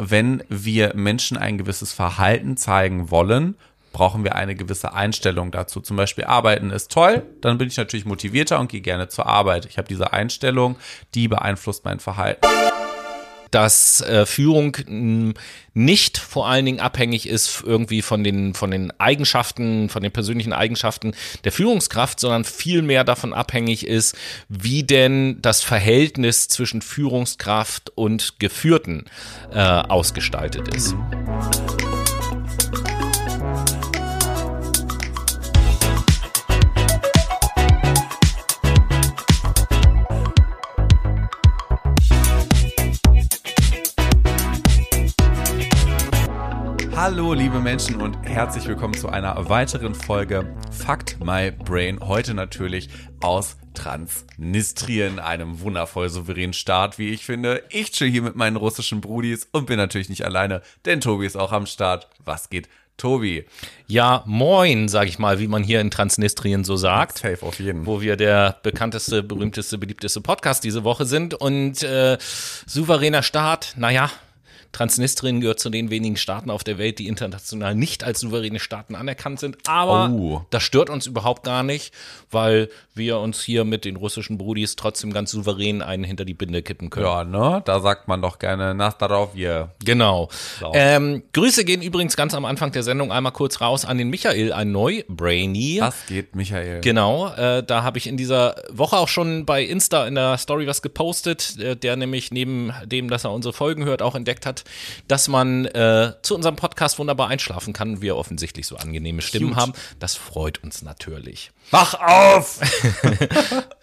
wenn wir Menschen ein gewisses Verhalten zeigen wollen, brauchen wir eine gewisse Einstellung dazu. Zum Beispiel Arbeiten ist toll, dann bin ich natürlich motivierter und gehe gerne zur Arbeit. Ich habe diese Einstellung, die beeinflusst mein Verhalten dass äh, Führung mh, nicht vor allen Dingen abhängig ist irgendwie von den, von den Eigenschaften, von den persönlichen Eigenschaften der Führungskraft, sondern vielmehr davon abhängig ist, wie denn das Verhältnis zwischen Führungskraft und Geführten äh, ausgestaltet ist. Hallo, liebe Menschen und herzlich willkommen zu einer weiteren Folge Fakt My Brain. Heute natürlich aus Transnistrien, einem wundervoll souveränen Staat, wie ich finde. Ich chill hier mit meinen russischen Brudis und bin natürlich nicht alleine, denn Tobi ist auch am Start. Was geht? Tobi. Ja, moin, sag ich mal, wie man hier in Transnistrien so sagt. Safe auf jeden. Wo wir der bekannteste, berühmteste, beliebteste Podcast diese Woche sind. Und äh, souveräner Staat, naja, Transnistrien gehört zu den wenigen Staaten auf der Welt, die international nicht als souveräne Staaten anerkannt sind. Aber oh. das stört uns überhaupt gar nicht, weil wir uns hier mit den russischen Brudis trotzdem ganz souverän einen hinter die Binde kippen können. Ja, ne? Da sagt man doch gerne nach darauf wir. Genau. Ähm, Grüße gehen übrigens ganz am Anfang der Sendung einmal kurz raus an den Michael, ein Neu-Brainy. Was geht, Michael? Genau. Äh, da habe ich in dieser Woche auch schon bei Insta in der Story was gepostet, äh, der nämlich neben dem, dass er unsere Folgen hört, auch entdeckt hat, dass man äh, zu unserem Podcast wunderbar einschlafen kann. Wir offensichtlich so angenehme Stimmen Cute. haben. Das freut uns natürlich. Wach auf!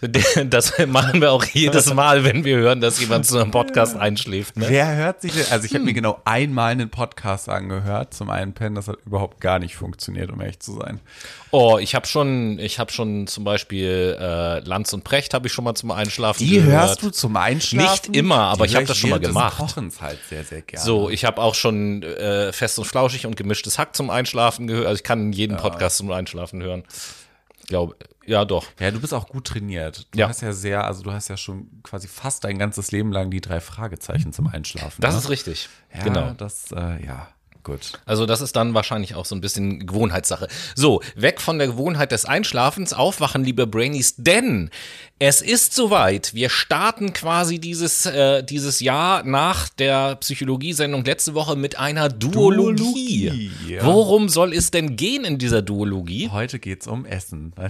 das machen wir auch jedes Mal, wenn wir hören, dass jemand zu einem Podcast einschläft. Ne? Wer hört sich denn? Also ich habe mir hm. genau einmal einen Podcast angehört zum Einpennen. Das hat überhaupt gar nicht funktioniert, um ehrlich zu sein. Oh, ich habe schon, ich habe schon zum Beispiel äh, Lanz und Precht habe ich schon mal zum Einschlafen Die gehört. hörst du zum Einschlafen? Nicht immer, aber Die ich habe das schon mal gemacht. Kochen halt sehr, sehr gerne. So, ich habe auch schon äh, fest und flauschig und gemischtes Hack zum Einschlafen gehört. Also ich kann jeden ja. Podcast zum Einschlafen hören glaube, ja doch. Ja, du bist auch gut trainiert. Du ja. hast ja sehr, also du hast ja schon quasi fast dein ganzes Leben lang die drei Fragezeichen zum Einschlafen. Das ne? ist richtig. Ja, genau. Das, äh, ja. Gut. Also das ist dann wahrscheinlich auch so ein bisschen Gewohnheitssache. So, weg von der Gewohnheit des Einschlafens, aufwachen, liebe Brainies, denn es ist soweit. Wir starten quasi dieses, äh, dieses Jahr nach der Psychologiesendung letzte Woche mit einer Duologie. Duologie ja. Worum soll es denn gehen in dieser Duologie? Heute geht es um Essen.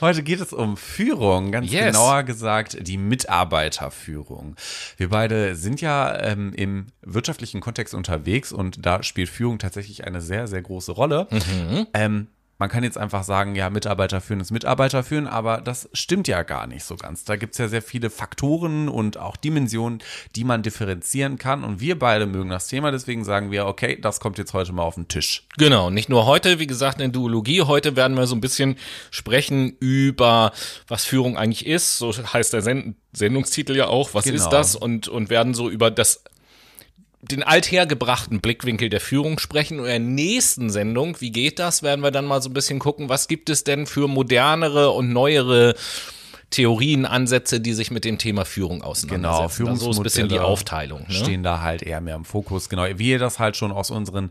Heute geht es um Führung, ganz yes. genauer gesagt die Mitarbeiterführung. Wir beide sind ja ähm, im wirtschaftlichen Kontext unterwegs und da spielt Führung tatsächlich eine sehr, sehr große Rolle. Mhm. Ähm, man kann jetzt einfach sagen, ja, Mitarbeiter führen ist Mitarbeiter führen, aber das stimmt ja gar nicht so ganz. Da gibt es ja sehr viele Faktoren und auch Dimensionen, die man differenzieren kann. Und wir beide mögen das Thema, deswegen sagen wir, okay, das kommt jetzt heute mal auf den Tisch. Genau, nicht nur heute, wie gesagt, in Duologie. Heute werden wir so ein bisschen sprechen über, was Führung eigentlich ist. So heißt der Send Sendungstitel ja auch, was genau. ist das? Und, und werden so über das den althergebrachten Blickwinkel der Führung sprechen. Und in der nächsten Sendung, wie geht das, werden wir dann mal so ein bisschen gucken, was gibt es denn für modernere und neuere Theorien, Ansätze, die sich mit dem Thema Führung auseinandersetzen. Genau, Führungsmodelle so ist ein bisschen die Aufteilung. Ne? Stehen da halt eher mehr im Fokus. Genau, wie ihr das halt schon aus unseren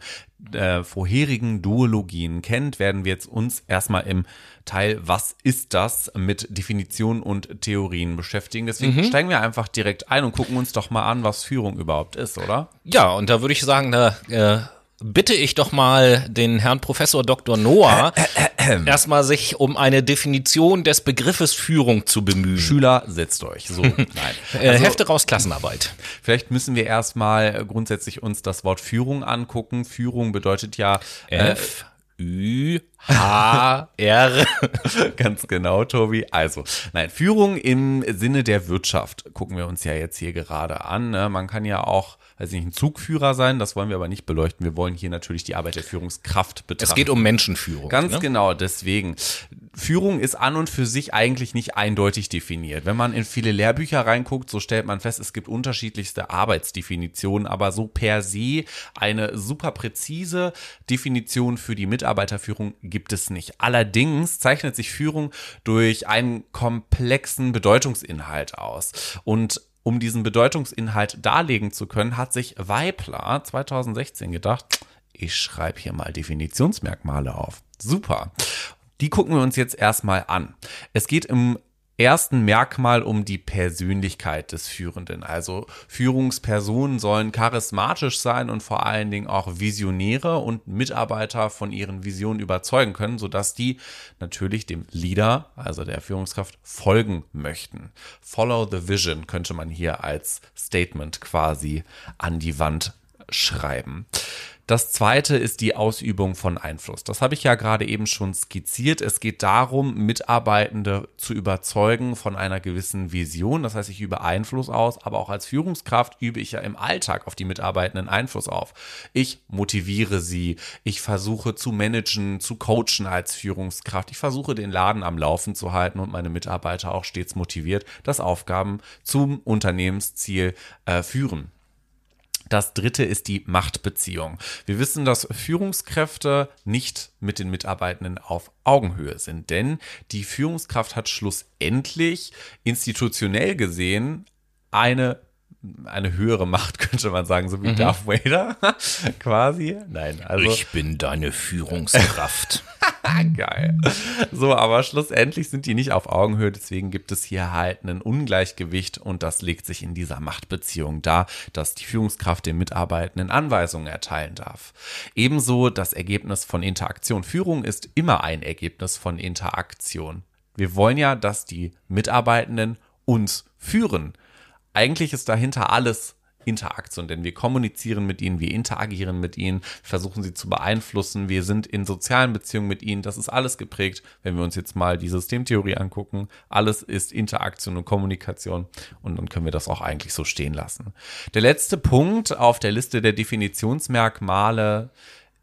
äh, vorherigen Duologien kennt, werden wir jetzt uns erstmal im Teil Was ist das mit Definitionen und Theorien beschäftigen. Deswegen mhm. steigen wir einfach direkt ein und gucken uns doch mal an, was Führung überhaupt ist, oder? Ja, und da würde ich sagen, da äh, bitte ich doch mal den Herrn Professor Dr. Noah erstmal sich um eine Definition des Begriffes Führung zu bemühen. Schüler, setzt euch. So, nein. Äh, also, Hefte raus, Klassenarbeit. Vielleicht müssen wir erstmal grundsätzlich uns das Wort Führung angucken. Führung bedeutet ja äh, F. Ü, H, R. Ganz genau, Tobi. Also, nein, Führung im Sinne der Wirtschaft gucken wir uns ja jetzt hier gerade an. Ne? Man kann ja auch weiß nicht, ein Zugführer sein. Das wollen wir aber nicht beleuchten. Wir wollen hier natürlich die Arbeit der Führungskraft betrachten. Es geht um Menschenführung. Ganz ne? genau, deswegen. Führung ist an und für sich eigentlich nicht eindeutig definiert. Wenn man in viele Lehrbücher reinguckt, so stellt man fest, es gibt unterschiedlichste Arbeitsdefinitionen, aber so per se eine super präzise Definition für die Mitarbeiterführung gibt es nicht. Allerdings zeichnet sich Führung durch einen komplexen Bedeutungsinhalt aus. Und um diesen Bedeutungsinhalt darlegen zu können, hat sich Weipler 2016 gedacht, ich schreibe hier mal Definitionsmerkmale auf. Super. Die gucken wir uns jetzt erstmal an. Es geht im ersten Merkmal um die Persönlichkeit des Führenden. Also Führungspersonen sollen charismatisch sein und vor allen Dingen auch Visionäre und Mitarbeiter von ihren Visionen überzeugen können, sodass die natürlich dem Leader, also der Führungskraft, folgen möchten. Follow the Vision könnte man hier als Statement quasi an die Wand schreiben. Das zweite ist die Ausübung von Einfluss. Das habe ich ja gerade eben schon skizziert. Es geht darum, Mitarbeitende zu überzeugen von einer gewissen Vision. Das heißt, ich übe Einfluss aus, aber auch als Führungskraft übe ich ja im Alltag auf die Mitarbeitenden Einfluss auf. Ich motiviere sie. Ich versuche zu managen, zu coachen als Führungskraft. Ich versuche den Laden am Laufen zu halten und meine Mitarbeiter auch stets motiviert, dass Aufgaben zum Unternehmensziel äh, führen. Das dritte ist die Machtbeziehung. Wir wissen, dass Führungskräfte nicht mit den Mitarbeitenden auf Augenhöhe sind, denn die Führungskraft hat schlussendlich institutionell gesehen eine eine höhere Macht, könnte man sagen, so wie mhm. Darth Vader quasi. Nein, also. Ich bin deine Führungskraft. Geil. So, aber schlussendlich sind die nicht auf Augenhöhe, deswegen gibt es hier halt ein Ungleichgewicht und das legt sich in dieser Machtbeziehung dar, dass die Führungskraft den Mitarbeitenden Anweisungen erteilen darf. Ebenso das Ergebnis von Interaktion. Führung ist immer ein Ergebnis von Interaktion. Wir wollen ja, dass die Mitarbeitenden uns führen. Eigentlich ist dahinter alles Interaktion, denn wir kommunizieren mit ihnen, wir interagieren mit ihnen, versuchen sie zu beeinflussen, wir sind in sozialen Beziehungen mit ihnen, das ist alles geprägt, wenn wir uns jetzt mal die Systemtheorie angucken, alles ist Interaktion und Kommunikation und dann können wir das auch eigentlich so stehen lassen. Der letzte Punkt auf der Liste der Definitionsmerkmale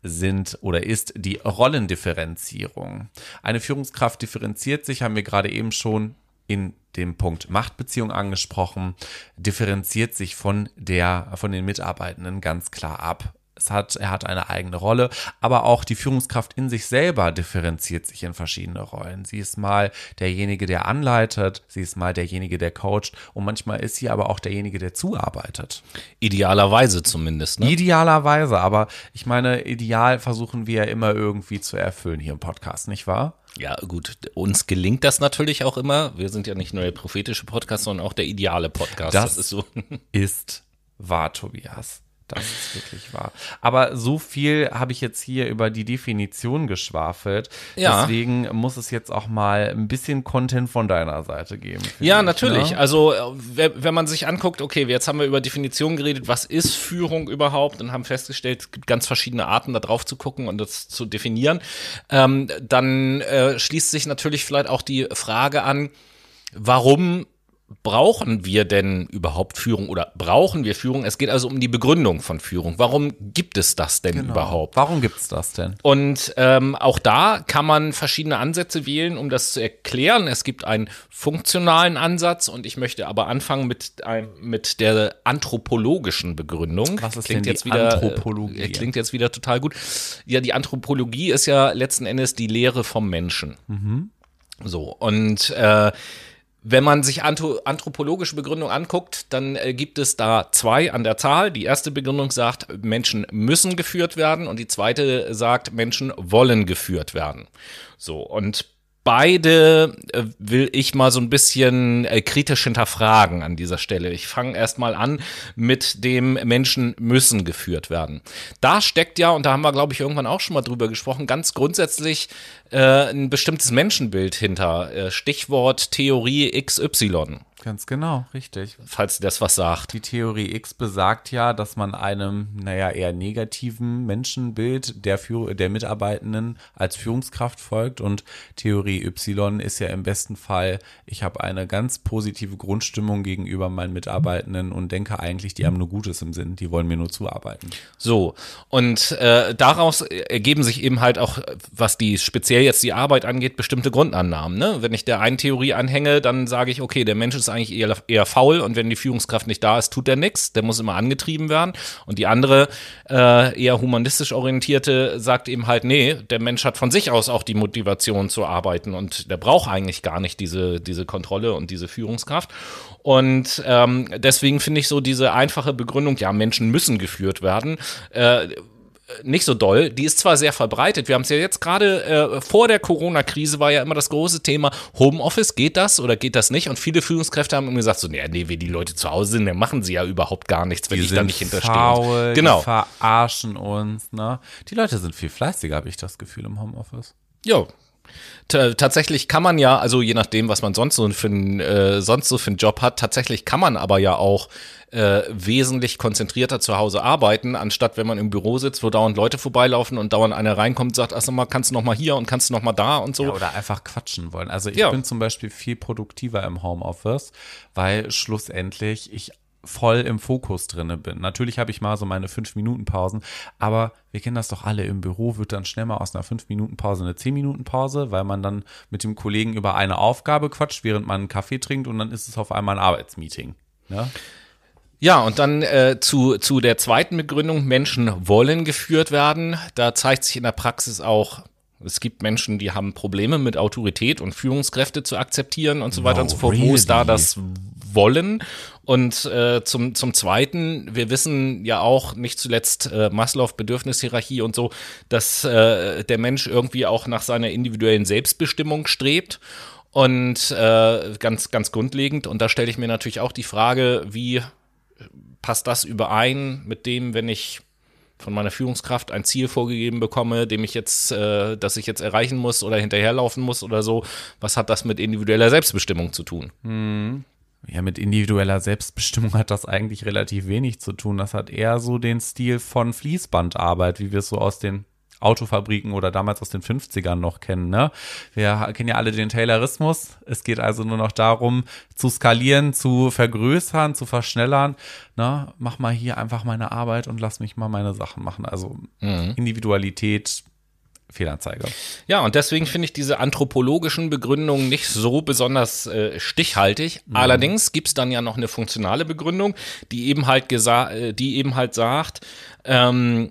sind oder ist die Rollendifferenzierung. Eine Führungskraft differenziert sich, haben wir gerade eben schon in dem Punkt Machtbeziehung angesprochen, differenziert sich von der, von den Mitarbeitenden ganz klar ab. Es hat, er hat eine eigene Rolle, aber auch die Führungskraft in sich selber differenziert sich in verschiedene Rollen. Sie ist mal derjenige, der anleitet, sie ist mal derjenige, der coacht und manchmal ist sie aber auch derjenige, der zuarbeitet. Idealerweise zumindest. Ne? Idealerweise, aber ich meine, ideal versuchen wir ja immer irgendwie zu erfüllen hier im Podcast, nicht wahr? Ja, gut, uns gelingt das natürlich auch immer. Wir sind ja nicht nur der prophetische Podcast, sondern auch der ideale Podcast. Das, das ist so. Ist wahr, Tobias. Das ist wirklich wahr. Aber so viel habe ich jetzt hier über die Definition geschwafelt. Ja. Deswegen muss es jetzt auch mal ein bisschen Content von deiner Seite geben. Ja, ich, natürlich. Ne? Also, wenn man sich anguckt, okay, jetzt haben wir über Definitionen geredet, was ist Führung überhaupt und haben festgestellt, es gibt ganz verschiedene Arten, da drauf zu gucken und das zu definieren. Ähm, dann äh, schließt sich natürlich vielleicht auch die Frage an, warum brauchen wir denn überhaupt Führung oder brauchen wir Führung? Es geht also um die Begründung von Führung. Warum gibt es das denn genau. überhaupt? Warum gibt es das denn? Und ähm, auch da kann man verschiedene Ansätze wählen, um das zu erklären. Es gibt einen funktionalen Ansatz und ich möchte aber anfangen mit, einem, mit der anthropologischen Begründung. Was ist klingt denn jetzt wieder, Anthropologie? Äh, klingt jetzt wieder total gut. Ja, die Anthropologie ist ja letzten Endes die Lehre vom Menschen. Mhm. So, und äh, wenn man sich anthropologische Begründung anguckt, dann äh, gibt es da zwei an der Zahl. Die erste Begründung sagt, Menschen müssen geführt werden und die zweite sagt, Menschen wollen geführt werden. So, und beide äh, will ich mal so ein bisschen äh, kritisch hinterfragen an dieser Stelle. Ich fange erstmal an mit dem Menschen müssen geführt werden. Da steckt ja, und da haben wir, glaube ich, irgendwann auch schon mal drüber gesprochen, ganz grundsätzlich äh, ein bestimmtes Menschenbild hinter. Äh, Stichwort Theorie XY. Ganz genau, richtig. Falls das was sagt. Die Theorie X besagt ja, dass man einem, naja, eher negativen Menschenbild der, Führ der Mitarbeitenden als Führungskraft folgt und Theorie Y ist ja im besten Fall, ich habe eine ganz positive Grundstimmung gegenüber meinen Mitarbeitenden und denke eigentlich, die haben nur Gutes im Sinn, die wollen mir nur zuarbeiten. So, und äh, daraus ergeben sich eben halt auch, was die speziell jetzt die Arbeit angeht, bestimmte Grundannahmen. Ne? Wenn ich der einen Theorie anhänge, dann sage ich, okay, der Mensch ist ist eigentlich eher, eher faul und wenn die Führungskraft nicht da ist, tut er nichts. Der muss immer angetrieben werden. Und die andere, äh, eher humanistisch orientierte, sagt eben halt, nee, der Mensch hat von sich aus auch die Motivation zu arbeiten und der braucht eigentlich gar nicht diese, diese Kontrolle und diese Führungskraft. Und ähm, deswegen finde ich so diese einfache Begründung, ja, Menschen müssen geführt werden, äh, nicht so doll. Die ist zwar sehr verbreitet. Wir haben es ja jetzt gerade äh, vor der Corona-Krise war ja immer das große Thema Homeoffice. Geht das oder geht das nicht? Und viele Führungskräfte haben immer gesagt so, nee, nee, wenn die Leute zu Hause sind, dann machen sie ja überhaupt gar nichts, wenn die ich da nicht hinterstehe. Faul, genau. Die verarschen uns. Ne? Die Leute sind viel fleißiger, habe ich das Gefühl im Homeoffice. Ja, tatsächlich kann man ja, also je nachdem, was man sonst so für einen, äh, sonst so für einen Job hat, tatsächlich kann man aber ja auch äh, wesentlich konzentrierter zu Hause arbeiten, anstatt wenn man im Büro sitzt, wo dauernd Leute vorbeilaufen und dauernd einer reinkommt und sagt, ach mal, kannst du noch mal hier und kannst du noch mal da und so. Ja, oder einfach quatschen wollen. Also ich ja. bin zum Beispiel viel produktiver im Homeoffice, weil schlussendlich ich voll im Fokus drinne bin. Natürlich habe ich mal so meine fünf Minuten Pausen, aber wir kennen das doch alle im Büro, wird dann schnell mal aus einer fünf Minuten Pause eine zehn Minuten Pause, weil man dann mit dem Kollegen über eine Aufgabe quatscht, während man einen Kaffee trinkt und dann ist es auf einmal ein Arbeitsmeeting. Ne? Ja, und dann äh, zu, zu der zweiten Begründung, Menschen wollen geführt werden. Da zeigt sich in der Praxis auch, es gibt Menschen, die haben Probleme mit Autorität und Führungskräfte zu akzeptieren und so weiter no, und so fort. Really? Wo ist da das Wollen? Und äh, zum, zum Zweiten, wir wissen ja auch, nicht zuletzt äh, Maslow, Bedürfnishierarchie und so, dass äh, der Mensch irgendwie auch nach seiner individuellen Selbstbestimmung strebt. Und äh, ganz, ganz grundlegend, und da stelle ich mir natürlich auch die Frage, wie passt das überein mit dem, wenn ich von meiner Führungskraft ein Ziel vorgegeben bekomme, dem ich jetzt, äh, das ich jetzt erreichen muss oder hinterherlaufen muss oder so, was hat das mit individueller Selbstbestimmung zu tun? Hm. Ja, mit individueller Selbstbestimmung hat das eigentlich relativ wenig zu tun. Das hat eher so den Stil von Fließbandarbeit, wie wir es so aus den Autofabriken oder damals aus den 50ern noch kennen. Ne? Wir kennen ja alle den Taylorismus. Es geht also nur noch darum, zu skalieren, zu vergrößern, zu verschnellern. Ne? Mach mal hier einfach meine Arbeit und lass mich mal meine Sachen machen. Also mhm. Individualität Fehlanzeige. Ja, und deswegen finde ich diese anthropologischen Begründungen nicht so besonders äh, stichhaltig. Mhm. Allerdings gibt es dann ja noch eine funktionale Begründung, die eben halt gesagt, äh, die eben halt sagt, ähm,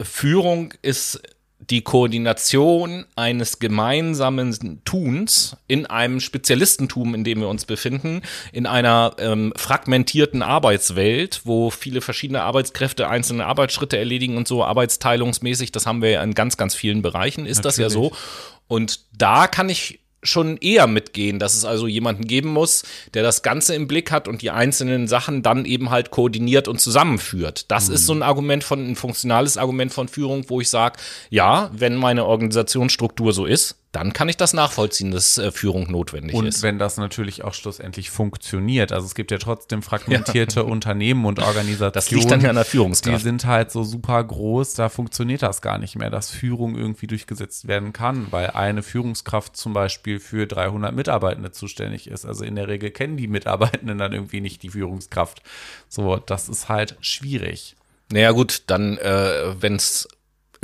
Führung ist die Koordination eines gemeinsamen Tuns in einem Spezialistentum, in dem wir uns befinden, in einer ähm, fragmentierten Arbeitswelt, wo viele verschiedene Arbeitskräfte einzelne Arbeitsschritte erledigen und so arbeitsteilungsmäßig, das haben wir ja in ganz, ganz vielen Bereichen, ist Natürlich. das ja so. Und da kann ich schon eher mitgehen, dass es also jemanden geben muss, der das Ganze im Blick hat und die einzelnen Sachen dann eben halt koordiniert und zusammenführt. Das mhm. ist so ein Argument von, ein funktionales Argument von Führung, wo ich sage, ja, wenn meine Organisationsstruktur so ist, dann kann ich das nachvollziehen, dass äh, Führung notwendig und ist. Und wenn das natürlich auch schlussendlich funktioniert. Also es gibt ja trotzdem fragmentierte ja. Unternehmen und Organisationen. Das liegt dann ja an der Führungskraft. Die sind halt so super groß, da funktioniert das gar nicht mehr, dass Führung irgendwie durchgesetzt werden kann, weil eine Führungskraft zum Beispiel für 300 Mitarbeitende zuständig ist. Also in der Regel kennen die Mitarbeitenden dann irgendwie nicht die Führungskraft. So, das ist halt schwierig. Naja gut, dann, äh, wenn es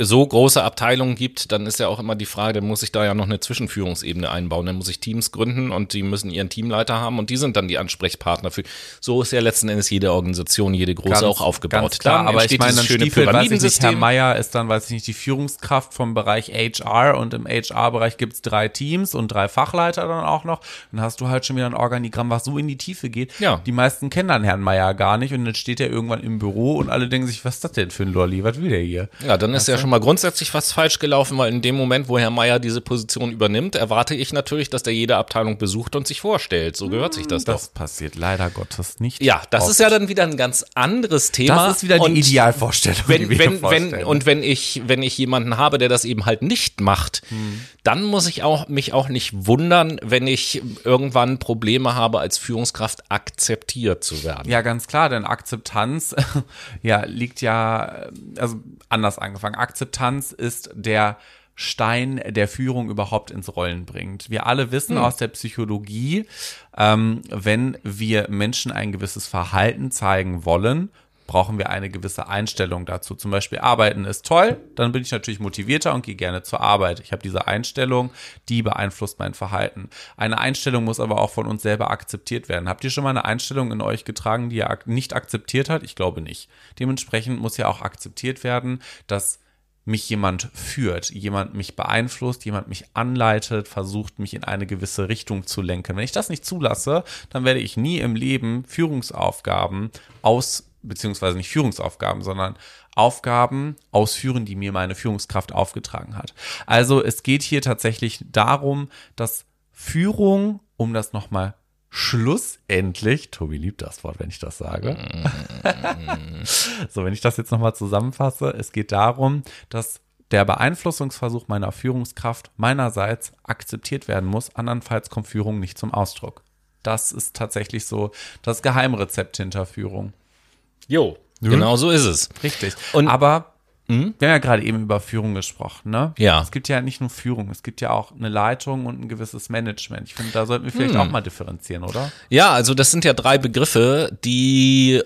so große Abteilungen gibt, dann ist ja auch immer die Frage, dann muss ich da ja noch eine Zwischenführungsebene einbauen. Dann muss ich Teams gründen und die müssen ihren Teamleiter haben und die sind dann die Ansprechpartner für. So ist ja letzten Endes jede Organisation, jede große ganz, auch aufgebaut. Ganz klar, dann aber ich meine, dann Stiefel, weiß ich nicht, Herr Meier ist dann, weiß ich nicht, die Führungskraft vom Bereich HR und im HR-Bereich gibt's drei Teams und drei Fachleiter dann auch noch. Dann hast du halt schon wieder ein Organigramm, was so in die Tiefe geht. Ja. Die meisten kennen dann Herrn Meier gar nicht und dann steht er irgendwann im Büro und alle denken sich, was ist das denn für ein Lolli? Was will der hier? Ja, dann ist ja schon schon mal grundsätzlich was falsch gelaufen, weil in dem Moment, wo Herr Meier diese Position übernimmt, erwarte ich natürlich, dass der jede Abteilung besucht und sich vorstellt. So gehört sich das, das doch. Passiert leider Gottes nicht. Ja, das oft. ist ja dann wieder ein ganz anderes Thema. Das ist wieder die und Idealvorstellung. Wenn, wenn, wenn, und wenn ich, wenn ich jemanden habe, der das eben halt nicht macht, hm. dann muss ich auch, mich auch nicht wundern, wenn ich irgendwann Probleme habe, als Führungskraft akzeptiert zu werden. Ja, ganz klar, denn Akzeptanz, ja, liegt ja, also anders angefangen. Akzeptanz Akzeptanz ist der Stein der Führung überhaupt ins Rollen bringt. Wir alle wissen hm. aus der Psychologie, ähm, wenn wir Menschen ein gewisses Verhalten zeigen wollen, brauchen wir eine gewisse Einstellung dazu. Zum Beispiel Arbeiten ist toll, dann bin ich natürlich motivierter und gehe gerne zur Arbeit. Ich habe diese Einstellung, die beeinflusst mein Verhalten. Eine Einstellung muss aber auch von uns selber akzeptiert werden. Habt ihr schon mal eine Einstellung in euch getragen, die ihr nicht akzeptiert hat? Ich glaube nicht. Dementsprechend muss ja auch akzeptiert werden, dass mich jemand führt, jemand mich beeinflusst, jemand mich anleitet, versucht mich in eine gewisse Richtung zu lenken. Wenn ich das nicht zulasse, dann werde ich nie im Leben Führungsaufgaben aus, beziehungsweise nicht Führungsaufgaben, sondern Aufgaben ausführen, die mir meine Führungskraft aufgetragen hat. Also es geht hier tatsächlich darum, dass Führung, um das nochmal schlussendlich, Tobi liebt das Wort, wenn ich das sage. so, wenn ich das jetzt nochmal zusammenfasse, es geht darum, dass der Beeinflussungsversuch meiner Führungskraft meinerseits akzeptiert werden muss, andernfalls kommt Führung nicht zum Ausdruck. Das ist tatsächlich so das Geheimrezept hinter Führung. Jo, genau so ist es. Richtig. Und Aber Mhm. Wir haben ja gerade eben über Führung gesprochen, ne? Ja. Es gibt ja nicht nur Führung, es gibt ja auch eine Leitung und ein gewisses Management. Ich finde, da sollten wir vielleicht mhm. auch mal differenzieren, oder? Ja, also das sind ja drei Begriffe, die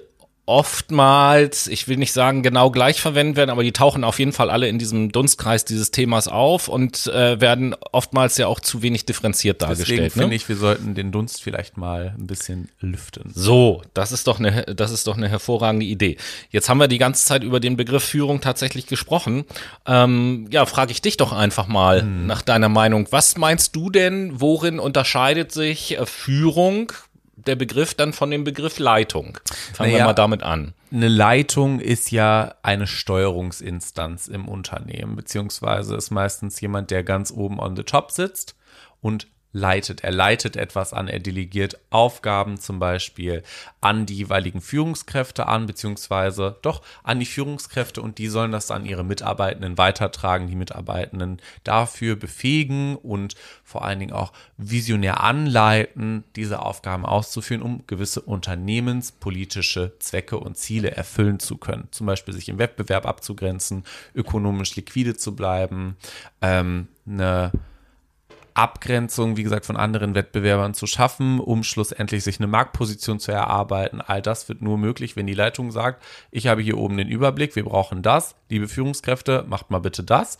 oftmals, ich will nicht sagen genau gleich verwendet werden, aber die tauchen auf jeden Fall alle in diesem Dunstkreis dieses Themas auf und äh, werden oftmals ja auch zu wenig differenziert dargestellt. Deswegen ne? finde ich, wir sollten den Dunst vielleicht mal ein bisschen lüften. So, das ist doch eine, das ist doch eine hervorragende Idee. Jetzt haben wir die ganze Zeit über den Begriff Führung tatsächlich gesprochen. Ähm, ja, frage ich dich doch einfach mal hm. nach deiner Meinung. Was meinst du denn, worin unterscheidet sich äh, Führung der Begriff dann von dem Begriff Leitung. Fangen naja, wir mal damit an. Eine Leitung ist ja eine Steuerungsinstanz im Unternehmen, beziehungsweise ist meistens jemand, der ganz oben on the top sitzt und leitet. Er leitet etwas an, er delegiert Aufgaben zum Beispiel an die jeweiligen Führungskräfte an, beziehungsweise doch an die Führungskräfte und die sollen das an ihre Mitarbeitenden weitertragen, die Mitarbeitenden dafür befähigen und vor allen Dingen auch visionär anleiten, diese Aufgaben auszuführen, um gewisse unternehmenspolitische Zwecke und Ziele erfüllen zu können. Zum Beispiel sich im Wettbewerb abzugrenzen, ökonomisch liquide zu bleiben, ähm, eine Abgrenzung, wie gesagt, von anderen Wettbewerbern zu schaffen, um schlussendlich sich eine Marktposition zu erarbeiten. All das wird nur möglich, wenn die Leitung sagt, ich habe hier oben den Überblick, wir brauchen das, liebe Führungskräfte, macht mal bitte das.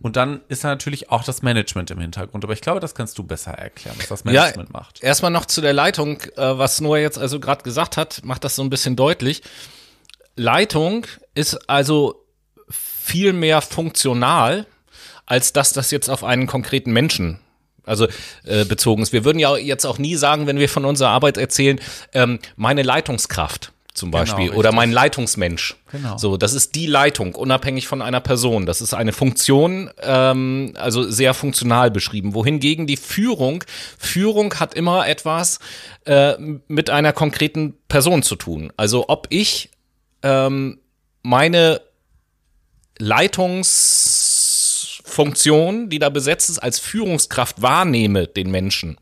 Und dann ist natürlich auch das Management im Hintergrund. Aber ich glaube, das kannst du besser erklären, was das Management ja, macht. Erstmal noch zu der Leitung, äh, was Noah jetzt also gerade gesagt hat, macht das so ein bisschen deutlich. Leitung ist also viel mehr funktional, als dass das jetzt auf einen konkreten Menschen also äh, bezogen ist. Wir würden ja jetzt auch nie sagen, wenn wir von unserer Arbeit erzählen, ähm, meine Leitungskraft zum genau, Beispiel genau, oder mein Leitungsmensch. Genau. So, das ist die Leitung, unabhängig von einer Person. Das ist eine Funktion, ähm, also sehr funktional beschrieben. Wohingegen die Führung, Führung hat immer etwas äh, mit einer konkreten Person zu tun. Also ob ich ähm, meine Leitungs Funktion, die da besetzt ist, als Führungskraft wahrnehme, den Menschen,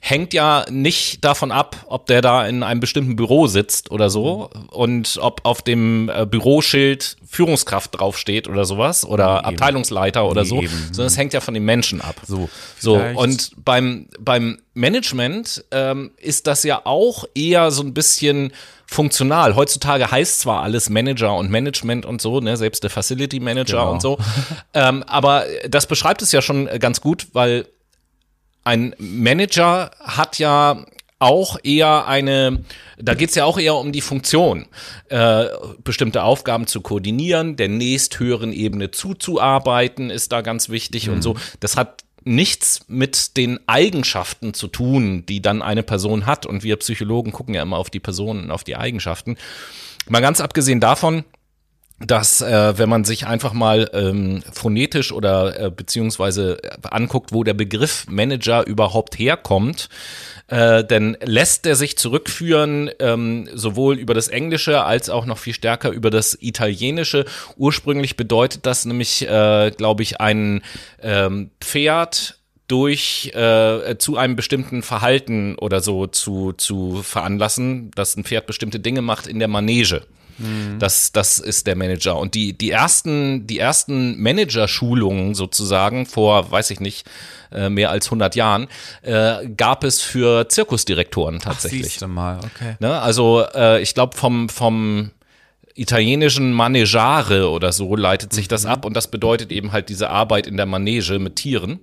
hängt ja nicht davon ab, ob der da in einem bestimmten Büro sitzt oder so und ob auf dem äh, Büroschild Führungskraft draufsteht oder sowas oder nee, Abteilungsleiter eben. oder nee, so, eben. sondern es hängt ja von den Menschen ab. So, so und beim, beim Management ähm, ist das ja auch eher so ein bisschen funktional. Heutzutage heißt zwar alles Manager und Management und so, ne, selbst der Facility Manager genau. und so. ähm, aber das beschreibt es ja schon ganz gut, weil ein Manager hat ja auch eher eine, da geht's ja auch eher um die Funktion, äh, bestimmte Aufgaben zu koordinieren, der nächsthöheren Ebene zuzuarbeiten, ist da ganz wichtig mhm. und so. Das hat nichts mit den Eigenschaften zu tun, die dann eine Person hat. Und wir Psychologen gucken ja immer auf die Personen, auf die Eigenschaften. Mal ganz abgesehen davon, dass äh, wenn man sich einfach mal ähm, phonetisch oder äh, beziehungsweise anguckt, wo der Begriff Manager überhaupt herkommt, äh, denn lässt er sich zurückführen ähm, sowohl über das Englische als auch noch viel stärker über das Italienische. Ursprünglich bedeutet das nämlich, äh, glaube ich, ein ähm, Pferd durch äh, zu einem bestimmten Verhalten oder so zu, zu veranlassen, dass ein Pferd bestimmte Dinge macht in der Manege. Mhm. Das, das ist der Manager. Und die, die ersten, die ersten Managerschulungen sozusagen vor, weiß ich nicht, äh, mehr als 100 Jahren, äh, gab es für Zirkusdirektoren tatsächlich. Ach, mal, okay. Ne? Also äh, ich glaube vom, vom italienischen Manegare oder so leitet sich das mhm. ab und das bedeutet eben halt diese Arbeit in der Manege mit Tieren.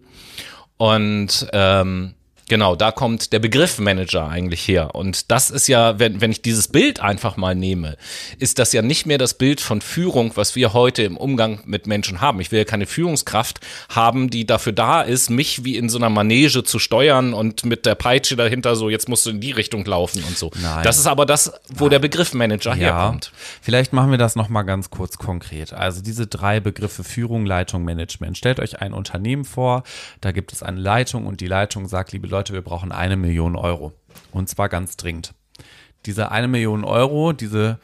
Und ähm, Genau, da kommt der Begriff Manager eigentlich her. Und das ist ja, wenn, wenn ich dieses Bild einfach mal nehme, ist das ja nicht mehr das Bild von Führung, was wir heute im Umgang mit Menschen haben. Ich will ja keine Führungskraft haben, die dafür da ist, mich wie in so einer Manege zu steuern und mit der Peitsche dahinter so, jetzt musst du in die Richtung laufen und so. Nein. Das ist aber das, wo Nein. der Begriff Manager ja. herkommt. Vielleicht machen wir das nochmal ganz kurz konkret. Also diese drei Begriffe Führung, Leitung, Management. Stellt euch ein Unternehmen vor, da gibt es eine Leitung und die Leitung sagt, liebe Leute, wir brauchen eine Million Euro. Und zwar ganz dringend. Diese eine Million Euro, diese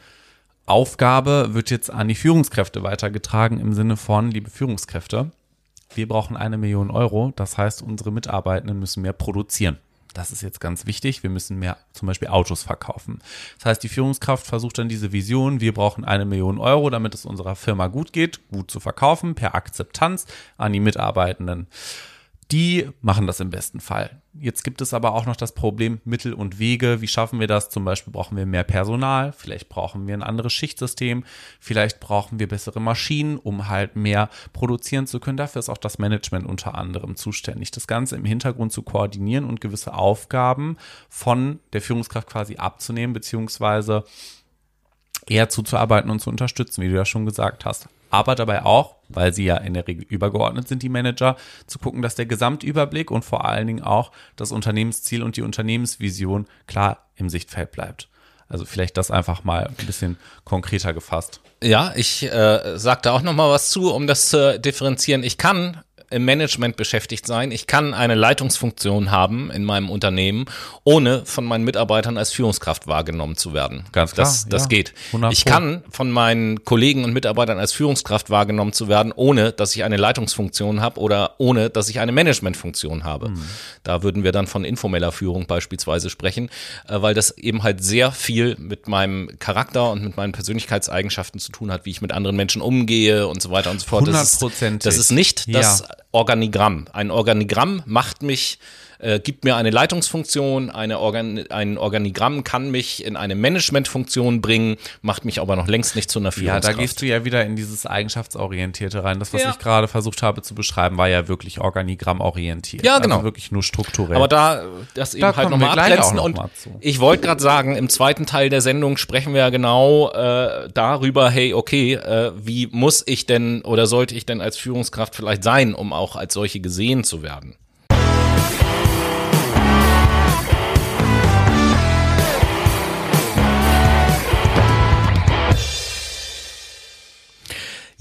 Aufgabe wird jetzt an die Führungskräfte weitergetragen im Sinne von, liebe Führungskräfte, wir brauchen eine Million Euro. Das heißt, unsere Mitarbeitenden müssen mehr produzieren. Das ist jetzt ganz wichtig. Wir müssen mehr zum Beispiel Autos verkaufen. Das heißt, die Führungskraft versucht dann diese Vision, wir brauchen eine Million Euro, damit es unserer Firma gut geht, gut zu verkaufen, per Akzeptanz an die Mitarbeitenden die machen das im besten Fall. Jetzt gibt es aber auch noch das Problem Mittel und Wege. Wie schaffen wir das? Zum Beispiel brauchen wir mehr Personal, vielleicht brauchen wir ein anderes Schichtsystem, vielleicht brauchen wir bessere Maschinen, um halt mehr produzieren zu können. Dafür ist auch das Management unter anderem zuständig, das Ganze im Hintergrund zu koordinieren und gewisse Aufgaben von der Führungskraft quasi abzunehmen, beziehungsweise eher zuzuarbeiten und zu unterstützen, wie du ja schon gesagt hast aber dabei auch, weil sie ja in der Regel übergeordnet sind, die Manager, zu gucken, dass der Gesamtüberblick und vor allen Dingen auch das Unternehmensziel und die Unternehmensvision klar im Sichtfeld bleibt. Also vielleicht das einfach mal ein bisschen konkreter gefasst. Ja, ich äh, sage da auch noch mal was zu, um das zu differenzieren. Ich kann im Management beschäftigt sein. Ich kann eine Leitungsfunktion haben in meinem Unternehmen, ohne von meinen Mitarbeitern als Führungskraft wahrgenommen zu werden. Ganz klar. Das, das ja, geht. Wundervoll. Ich kann von meinen Kollegen und Mitarbeitern als Führungskraft wahrgenommen zu werden, ohne dass ich eine Leitungsfunktion habe oder ohne dass ich eine Managementfunktion habe. Mhm. Da würden wir dann von informeller Führung beispielsweise sprechen, äh, weil das eben halt sehr viel mit meinem Charakter und mit meinen Persönlichkeitseigenschaften zu tun hat, wie ich mit anderen Menschen umgehe und so weiter und so fort. Das ist, das ist nicht das ja. Organigramm. Ein Organigramm macht mich äh, gibt mir eine Leitungsfunktion, eine Organ ein Organigramm kann mich in eine Managementfunktion bringen, macht mich aber noch längst nicht zu einer Führungskraft. Ja, da gehst du ja wieder in dieses Eigenschaftsorientierte rein. Das, was ja. ich gerade versucht habe zu beschreiben, war ja wirklich organigrammorientiert. Ja, genau. Also wirklich nur strukturell. Aber da das eben da halt nochmal abgrenzen. Noch und ich wollte gerade sagen, im zweiten Teil der Sendung sprechen wir ja genau äh, darüber, hey, okay, äh, wie muss ich denn oder sollte ich denn als Führungskraft vielleicht sein, um auch als solche gesehen zu werden?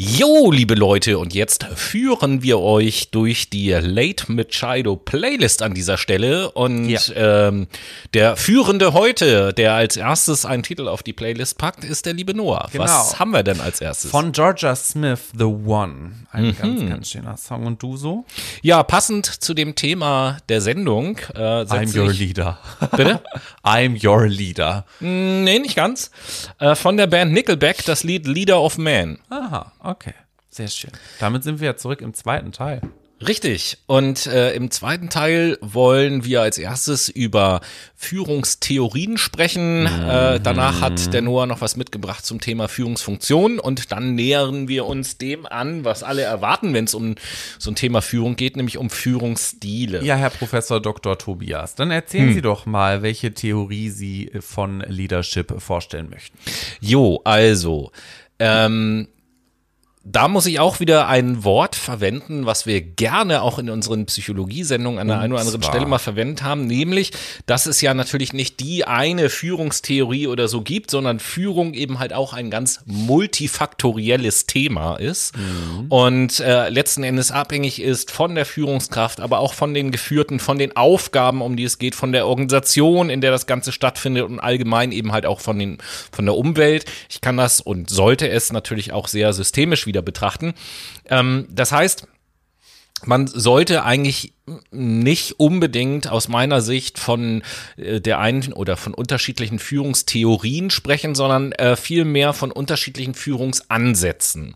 Jo, liebe Leute, und jetzt führen wir euch durch die Late Machado Playlist an dieser Stelle. Und ja. ähm, der Führende heute, der als erstes einen Titel auf die Playlist packt, ist der liebe Noah. Genau. Was haben wir denn als erstes? Von Georgia Smith, The One. Ein mhm. ganz, ganz schöner Song. Und du so? Ja, passend zu dem Thema der Sendung. Äh, I'm your leader. Bitte? I'm your leader. Nee, nicht ganz. Äh, von der Band Nickelback das Lied Leader of Man. Aha. Okay, sehr schön. Damit sind wir ja zurück im zweiten Teil. Richtig. Und äh, im zweiten Teil wollen wir als erstes über Führungstheorien sprechen. Mhm. Äh, danach hat der Noah noch was mitgebracht zum Thema Führungsfunktion und dann nähern wir uns dem an, was alle erwarten, wenn es um so ein Thema Führung geht, nämlich um Führungsstile. Ja, Herr Professor Dr. Tobias, dann erzählen hm. Sie doch mal, welche Theorie Sie von Leadership vorstellen möchten. Jo, also ähm, da muss ich auch wieder ein Wort verwenden, was wir gerne auch in unseren Psychologiesendungen an der einen oder anderen Stelle mal verwendet haben, nämlich, dass es ja natürlich nicht die eine Führungstheorie oder so gibt, sondern Führung eben halt auch ein ganz multifaktorielles Thema ist mhm. und äh, letzten Endes abhängig ist von der Führungskraft, aber auch von den Geführten, von den Aufgaben, um die es geht, von der Organisation, in der das Ganze stattfindet und allgemein eben halt auch von den von der Umwelt. Ich kann das und sollte es natürlich auch sehr systemisch wieder betrachten. Ähm, das heißt, man sollte eigentlich nicht unbedingt aus meiner Sicht von äh, der einen oder von unterschiedlichen Führungstheorien sprechen, sondern äh, vielmehr von unterschiedlichen Führungsansätzen.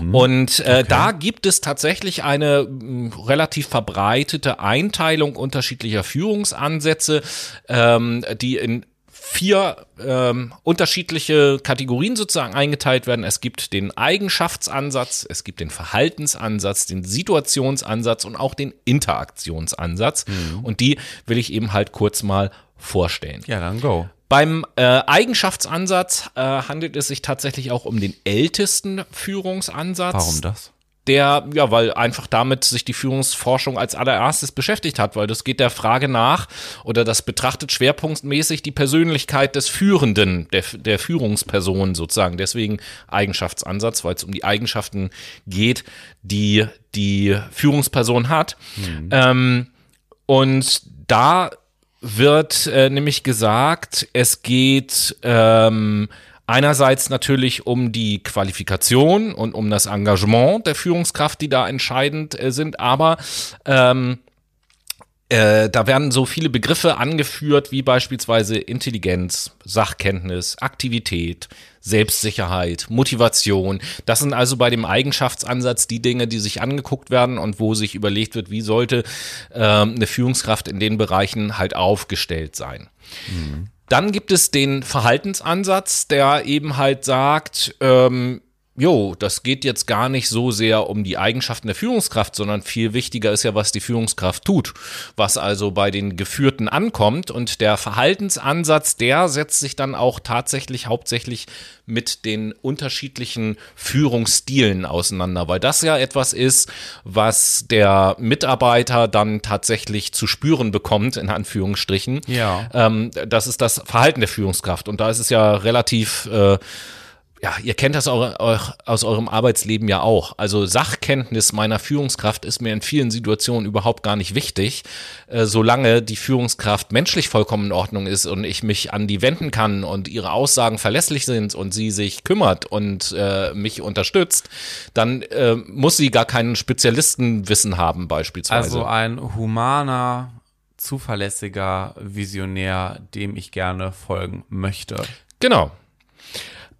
Mhm. Und äh, okay. da gibt es tatsächlich eine mh, relativ verbreitete Einteilung unterschiedlicher Führungsansätze, ähm, die in vier ähm, unterschiedliche Kategorien sozusagen eingeteilt werden. Es gibt den Eigenschaftsansatz, es gibt den Verhaltensansatz, den Situationsansatz und auch den Interaktionsansatz. Mhm. Und die will ich eben halt kurz mal vorstellen. Ja, dann go. Beim äh, Eigenschaftsansatz äh, handelt es sich tatsächlich auch um den ältesten Führungsansatz. Warum das? Der, ja, weil einfach damit sich die Führungsforschung als allererstes beschäftigt hat, weil das geht der Frage nach oder das betrachtet schwerpunktmäßig die Persönlichkeit des Führenden, der, der Führungsperson sozusagen. Deswegen Eigenschaftsansatz, weil es um die Eigenschaften geht, die die Führungsperson hat. Mhm. Ähm, und da wird äh, nämlich gesagt, es geht ähm, Einerseits natürlich um die Qualifikation und um das Engagement der Führungskraft, die da entscheidend äh, sind, aber ähm, äh, da werden so viele Begriffe angeführt, wie beispielsweise Intelligenz, Sachkenntnis, Aktivität, Selbstsicherheit, Motivation. Das sind also bei dem Eigenschaftsansatz die Dinge, die sich angeguckt werden und wo sich überlegt wird, wie sollte äh, eine Führungskraft in den Bereichen halt aufgestellt sein. Mhm. Dann gibt es den Verhaltensansatz, der eben halt sagt, ähm, jo, das geht jetzt gar nicht so sehr um die Eigenschaften der Führungskraft, sondern viel wichtiger ist ja, was die Führungskraft tut, was also bei den Geführten ankommt. Und der Verhaltensansatz, der setzt sich dann auch tatsächlich hauptsächlich mit den unterschiedlichen Führungsstilen auseinander, weil das ja etwas ist, was der Mitarbeiter dann tatsächlich zu spüren bekommt, in Anführungsstrichen. Ja. Ähm, das ist das Verhalten der Führungskraft. Und da ist es ja relativ äh, ja, ihr kennt das auch, aus eurem Arbeitsleben ja auch. Also Sachkenntnis meiner Führungskraft ist mir in vielen Situationen überhaupt gar nicht wichtig, äh, solange die Führungskraft menschlich vollkommen in Ordnung ist und ich mich an die wenden kann und ihre Aussagen verlässlich sind und sie sich kümmert und äh, mich unterstützt, dann äh, muss sie gar keinen Spezialistenwissen haben beispielsweise. Also ein humaner zuverlässiger Visionär, dem ich gerne folgen möchte. Genau.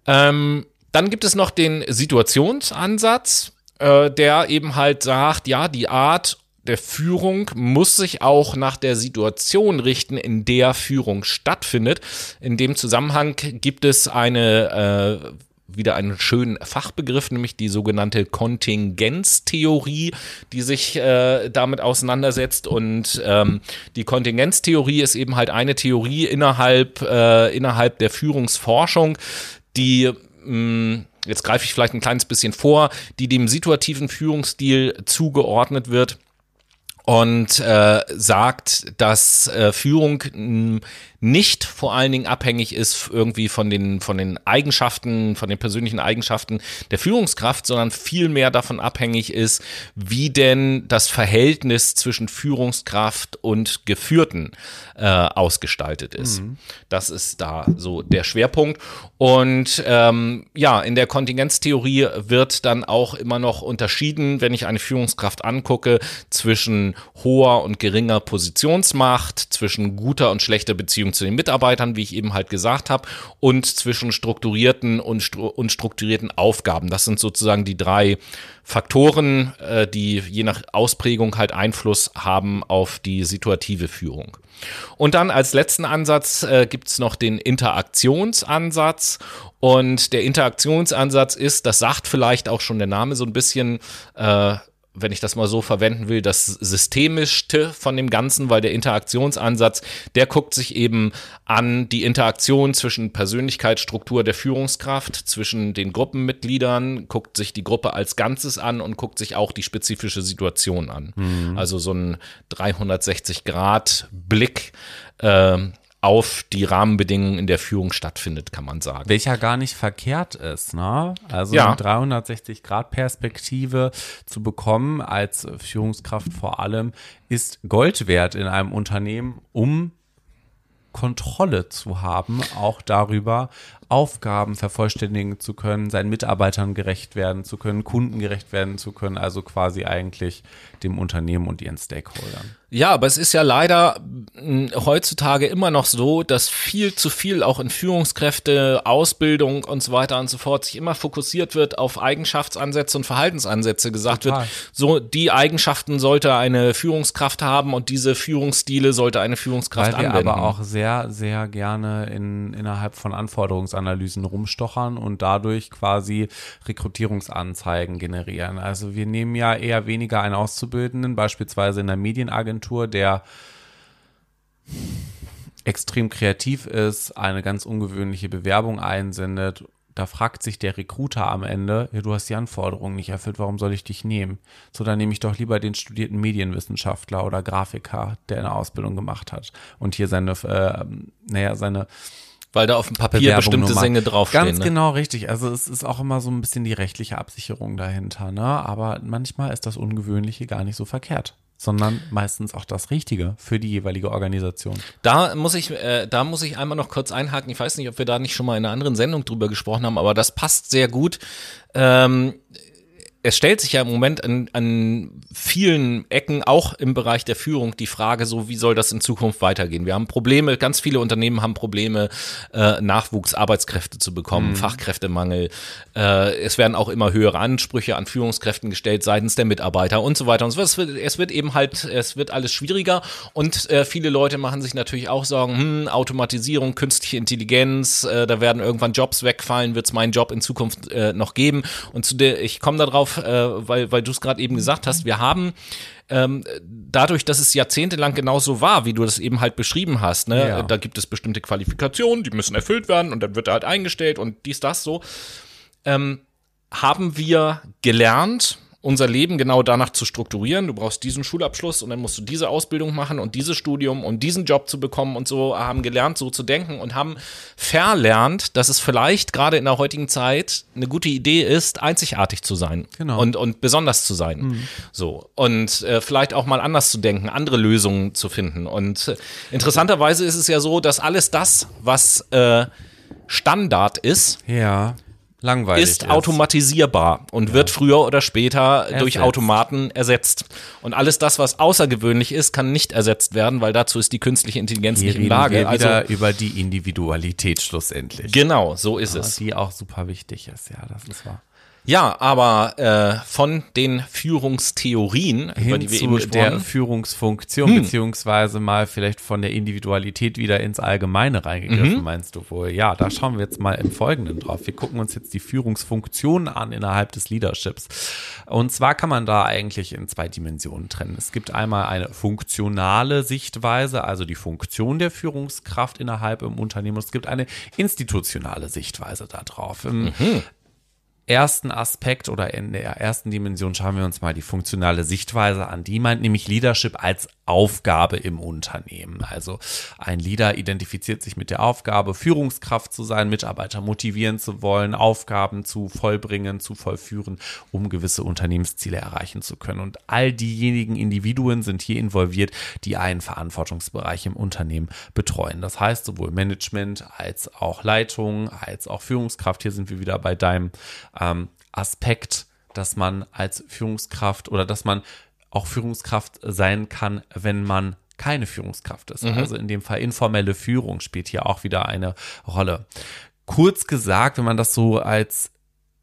Ähm, dann gibt es noch den Situationsansatz, äh, der eben halt sagt, ja, die Art der Führung muss sich auch nach der Situation richten, in der Führung stattfindet. In dem Zusammenhang gibt es eine äh, wieder einen schönen Fachbegriff, nämlich die sogenannte Kontingenztheorie, die sich äh, damit auseinandersetzt. Und ähm, die Kontingenztheorie ist eben halt eine Theorie innerhalb, äh, innerhalb der Führungsforschung, die mh, mm, jetzt greife ich vielleicht ein kleines bisschen vor, die dem situativen Führungsstil zugeordnet wird und äh, sagt, dass äh, Führung nicht vor allen Dingen abhängig ist irgendwie von den, von den Eigenschaften, von den persönlichen Eigenschaften der Führungskraft, sondern vielmehr davon abhängig ist, wie denn das Verhältnis zwischen Führungskraft und Geführten äh, ausgestaltet ist. Mhm. Das ist da so der Schwerpunkt. Und ähm, ja, in der Kontingenztheorie wird dann auch immer noch unterschieden, wenn ich eine Führungskraft angucke, zwischen hoher und geringer Positionsmacht, zwischen guter und schlechter Beziehung zu den Mitarbeitern, wie ich eben halt gesagt habe, und zwischen strukturierten und unstrukturierten Aufgaben. Das sind sozusagen die drei Faktoren, äh, die je nach Ausprägung halt Einfluss haben auf die situative Führung. Und dann als letzten Ansatz äh, gibt es noch den Interaktionsansatz. Und der Interaktionsansatz ist, das sagt vielleicht auch schon der Name so ein bisschen, äh, wenn ich das mal so verwenden will, das Systemischste von dem Ganzen, weil der Interaktionsansatz, der guckt sich eben an die Interaktion zwischen Persönlichkeitsstruktur der Führungskraft, zwischen den Gruppenmitgliedern, guckt sich die Gruppe als Ganzes an und guckt sich auch die spezifische Situation an. Mhm. Also so ein 360-Grad-Blick. Äh, auf die Rahmenbedingungen in der Führung stattfindet, kann man sagen. Welcher gar nicht verkehrt ist, ne? Also ja. eine 360-Grad-Perspektive zu bekommen als Führungskraft vor allem ist Gold wert in einem Unternehmen, um Kontrolle zu haben, auch darüber, Aufgaben vervollständigen zu können, seinen Mitarbeitern gerecht werden zu können, Kunden gerecht werden zu können, also quasi eigentlich dem Unternehmen und ihren Stakeholdern. Ja, aber es ist ja leider heutzutage immer noch so, dass viel zu viel auch in Führungskräfte, Ausbildung und so weiter und so fort sich immer fokussiert wird auf Eigenschaftsansätze und Verhaltensansätze gesagt Total. wird. So, die Eigenschaften sollte eine Führungskraft haben und diese Führungsstile sollte eine Führungskraft Weil wir anwenden. aber auch sehr, sehr gerne in, innerhalb von Anforderungsanalysen rumstochern und dadurch quasi Rekrutierungsanzeigen generieren. Also wir nehmen ja eher weniger einen Auszubildenden, beispielsweise in der Medienagentur, Agentur, der extrem kreativ ist, eine ganz ungewöhnliche Bewerbung einsendet. Da fragt sich der Recruiter am Ende, ja, du hast die Anforderungen nicht erfüllt, warum soll ich dich nehmen? So, dann nehme ich doch lieber den studierten Medienwissenschaftler oder Grafiker, der eine Ausbildung gemacht hat und hier seine, äh, naja, seine weil da auf dem Papier bestimmte Sänge draufstehen. Ganz ne? genau, richtig. Also es ist auch immer so ein bisschen die rechtliche Absicherung dahinter, ne? Aber manchmal ist das Ungewöhnliche gar nicht so verkehrt sondern meistens auch das Richtige für die jeweilige Organisation. Da muss ich, äh, da muss ich einmal noch kurz einhaken. Ich weiß nicht, ob wir da nicht schon mal in einer anderen Sendung drüber gesprochen haben, aber das passt sehr gut. Ähm, es stellt sich ja im Moment an, an vielen Ecken, auch im Bereich der Führung, die Frage so, wie soll das in Zukunft weitergehen? Wir haben Probleme, ganz viele Unternehmen haben Probleme, äh, Nachwuchs, Arbeitskräfte zu bekommen, mhm. Fachkräftemangel. Äh, es werden auch immer höhere Ansprüche an Führungskräften gestellt seitens der Mitarbeiter und so weiter und so fort. Es wird, es wird eben halt, es wird alles schwieriger und äh, viele Leute machen sich natürlich auch Sorgen, hm, Automatisierung, künstliche Intelligenz, äh, da werden irgendwann Jobs wegfallen, wird es meinen Job in Zukunft äh, noch geben? Und zu der, ich komme darauf, äh, weil, weil du es gerade eben gesagt hast, wir haben ähm, dadurch, dass es jahrzehntelang genauso war, wie du das eben halt beschrieben hast, ne, ja. da gibt es bestimmte Qualifikationen, die müssen erfüllt werden und dann wird er halt eingestellt und dies, das so, ähm, haben wir gelernt, unser Leben genau danach zu strukturieren. Du brauchst diesen Schulabschluss und dann musst du diese Ausbildung machen und dieses Studium und diesen Job zu bekommen und so, haben gelernt, so zu denken und haben verlernt, dass es vielleicht gerade in der heutigen Zeit eine gute Idee ist, einzigartig zu sein genau. und, und besonders zu sein. Mhm. So. Und äh, vielleicht auch mal anders zu denken, andere Lösungen zu finden. Und äh, interessanterweise ist es ja so, dass alles das, was äh, Standard ist, ja langweilig ist, ist. automatisierbar und ja. wird früher oder später ersetzt. durch Automaten ersetzt. Und alles das, was außergewöhnlich ist, kann nicht ersetzt werden, weil dazu ist die künstliche Intelligenz Hier nicht in Lage. Wir also wieder über die Individualität schlussendlich. Genau, so ist ja, es. Die auch super wichtig ist, ja, das ist wahr. Ja, aber äh, von den Führungstheorien, Hin über die wir zu eben der Führungsfunktion, hm. beziehungsweise mal vielleicht von der Individualität wieder ins Allgemeine reingegriffen, mhm. meinst du wohl? Ja, da schauen wir jetzt mal im Folgenden drauf. Wir gucken uns jetzt die Führungsfunktion an innerhalb des Leaderships. Und zwar kann man da eigentlich in zwei Dimensionen trennen. Es gibt einmal eine funktionale Sichtweise, also die Funktion der Führungskraft innerhalb im Unternehmen. Und es gibt eine institutionale Sichtweise darauf. Mhm ersten Aspekt oder in der ersten Dimension schauen wir uns mal die funktionale Sichtweise an. Die meint nämlich Leadership als Aufgabe im Unternehmen. Also ein Leader identifiziert sich mit der Aufgabe, Führungskraft zu sein, Mitarbeiter motivieren zu wollen, Aufgaben zu vollbringen, zu vollführen, um gewisse Unternehmensziele erreichen zu können. Und all diejenigen Individuen sind hier involviert, die einen Verantwortungsbereich im Unternehmen betreuen. Das heißt, sowohl Management als auch Leitung, als auch Führungskraft. Hier sind wir wieder bei deinem ähm, Aspekt, dass man als Führungskraft oder dass man auch Führungskraft sein kann, wenn man keine Führungskraft ist. Mhm. Also in dem Fall informelle Führung spielt hier auch wieder eine Rolle. Kurz gesagt, wenn man das so als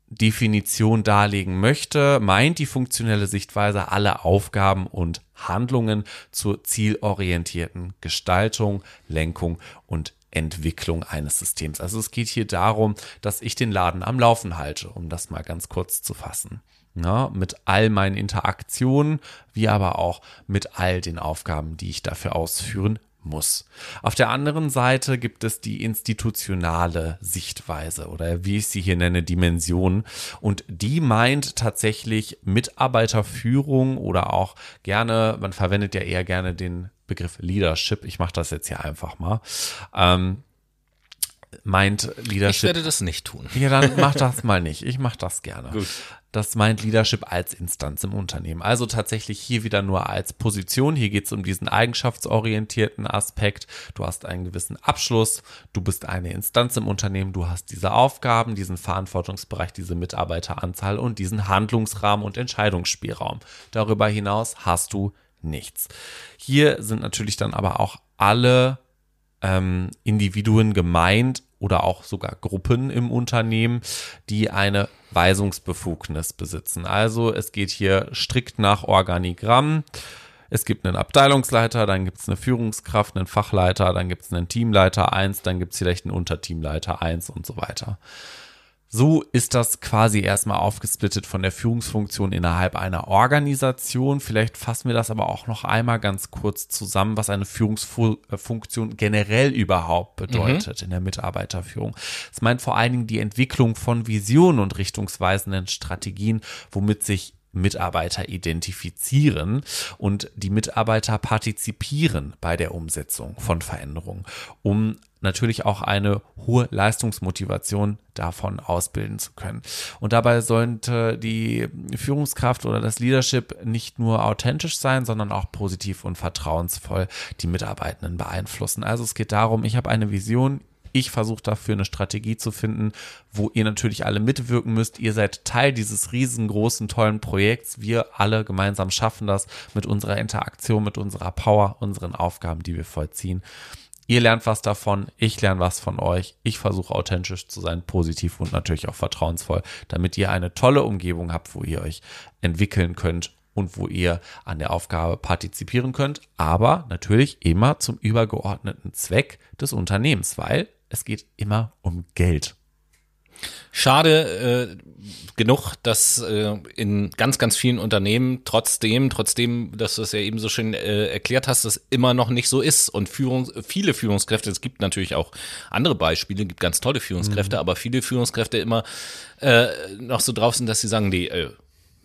Definition darlegen möchte, meint die funktionelle Sichtweise alle Aufgaben und Handlungen zur zielorientierten Gestaltung, Lenkung und Entwicklung eines Systems. Also es geht hier darum, dass ich den Laden am Laufen halte, um das mal ganz kurz zu fassen. Ja, mit all meinen Interaktionen, wie aber auch mit all den Aufgaben, die ich dafür ausführen muss. Auf der anderen Seite gibt es die institutionale Sichtweise oder wie ich sie hier nenne, Dimension. Und die meint tatsächlich Mitarbeiterführung oder auch gerne, man verwendet ja eher gerne den Begriff Leadership. Ich mache das jetzt hier einfach mal. Ähm, meint Leadership. Ich werde das nicht tun. Ja, dann mach das mal nicht. Ich mach das gerne. Gut. Das meint Leadership als Instanz im Unternehmen. Also tatsächlich hier wieder nur als Position. Hier geht es um diesen eigenschaftsorientierten Aspekt. Du hast einen gewissen Abschluss, du bist eine Instanz im Unternehmen, du hast diese Aufgaben, diesen Verantwortungsbereich, diese Mitarbeiteranzahl und diesen Handlungsrahmen und Entscheidungsspielraum. Darüber hinaus hast du nichts. Hier sind natürlich dann aber auch alle ähm, Individuen gemeint oder auch sogar Gruppen im Unternehmen, die eine Weisungsbefugnis besitzen. Also es geht hier strikt nach Organigramm. Es gibt einen Abteilungsleiter, dann gibt es eine Führungskraft, einen Fachleiter, dann gibt es einen Teamleiter 1, dann gibt es vielleicht einen Unterteamleiter 1 und so weiter. So ist das quasi erstmal aufgesplittet von der Führungsfunktion innerhalb einer Organisation. Vielleicht fassen wir das aber auch noch einmal ganz kurz zusammen, was eine Führungsfunktion generell überhaupt bedeutet mhm. in der Mitarbeiterführung. Es meint vor allen Dingen die Entwicklung von Visionen und richtungsweisenden Strategien, womit sich Mitarbeiter identifizieren und die Mitarbeiter partizipieren bei der Umsetzung von Veränderungen, um natürlich auch eine hohe Leistungsmotivation davon ausbilden zu können. Und dabei sollte die Führungskraft oder das Leadership nicht nur authentisch sein, sondern auch positiv und vertrauensvoll die Mitarbeitenden beeinflussen. Also es geht darum, ich habe eine Vision, ich versuche dafür eine Strategie zu finden, wo ihr natürlich alle mitwirken müsst. Ihr seid Teil dieses riesengroßen, tollen Projekts. Wir alle gemeinsam schaffen das mit unserer Interaktion, mit unserer Power, unseren Aufgaben, die wir vollziehen. Ihr lernt was davon, ich lerne was von euch. Ich versuche authentisch zu sein, positiv und natürlich auch vertrauensvoll, damit ihr eine tolle Umgebung habt, wo ihr euch entwickeln könnt und wo ihr an der Aufgabe partizipieren könnt, aber natürlich immer zum übergeordneten Zweck des Unternehmens, weil es geht immer um Geld. Schade äh, genug, dass äh, in ganz, ganz vielen Unternehmen trotzdem, trotzdem, dass du es ja eben so schön äh, erklärt hast, das immer noch nicht so ist. Und Führung, viele Führungskräfte, es gibt natürlich auch andere Beispiele, gibt ganz tolle Führungskräfte, mhm. aber viele Führungskräfte immer äh, noch so drauf sind, dass sie sagen, die äh,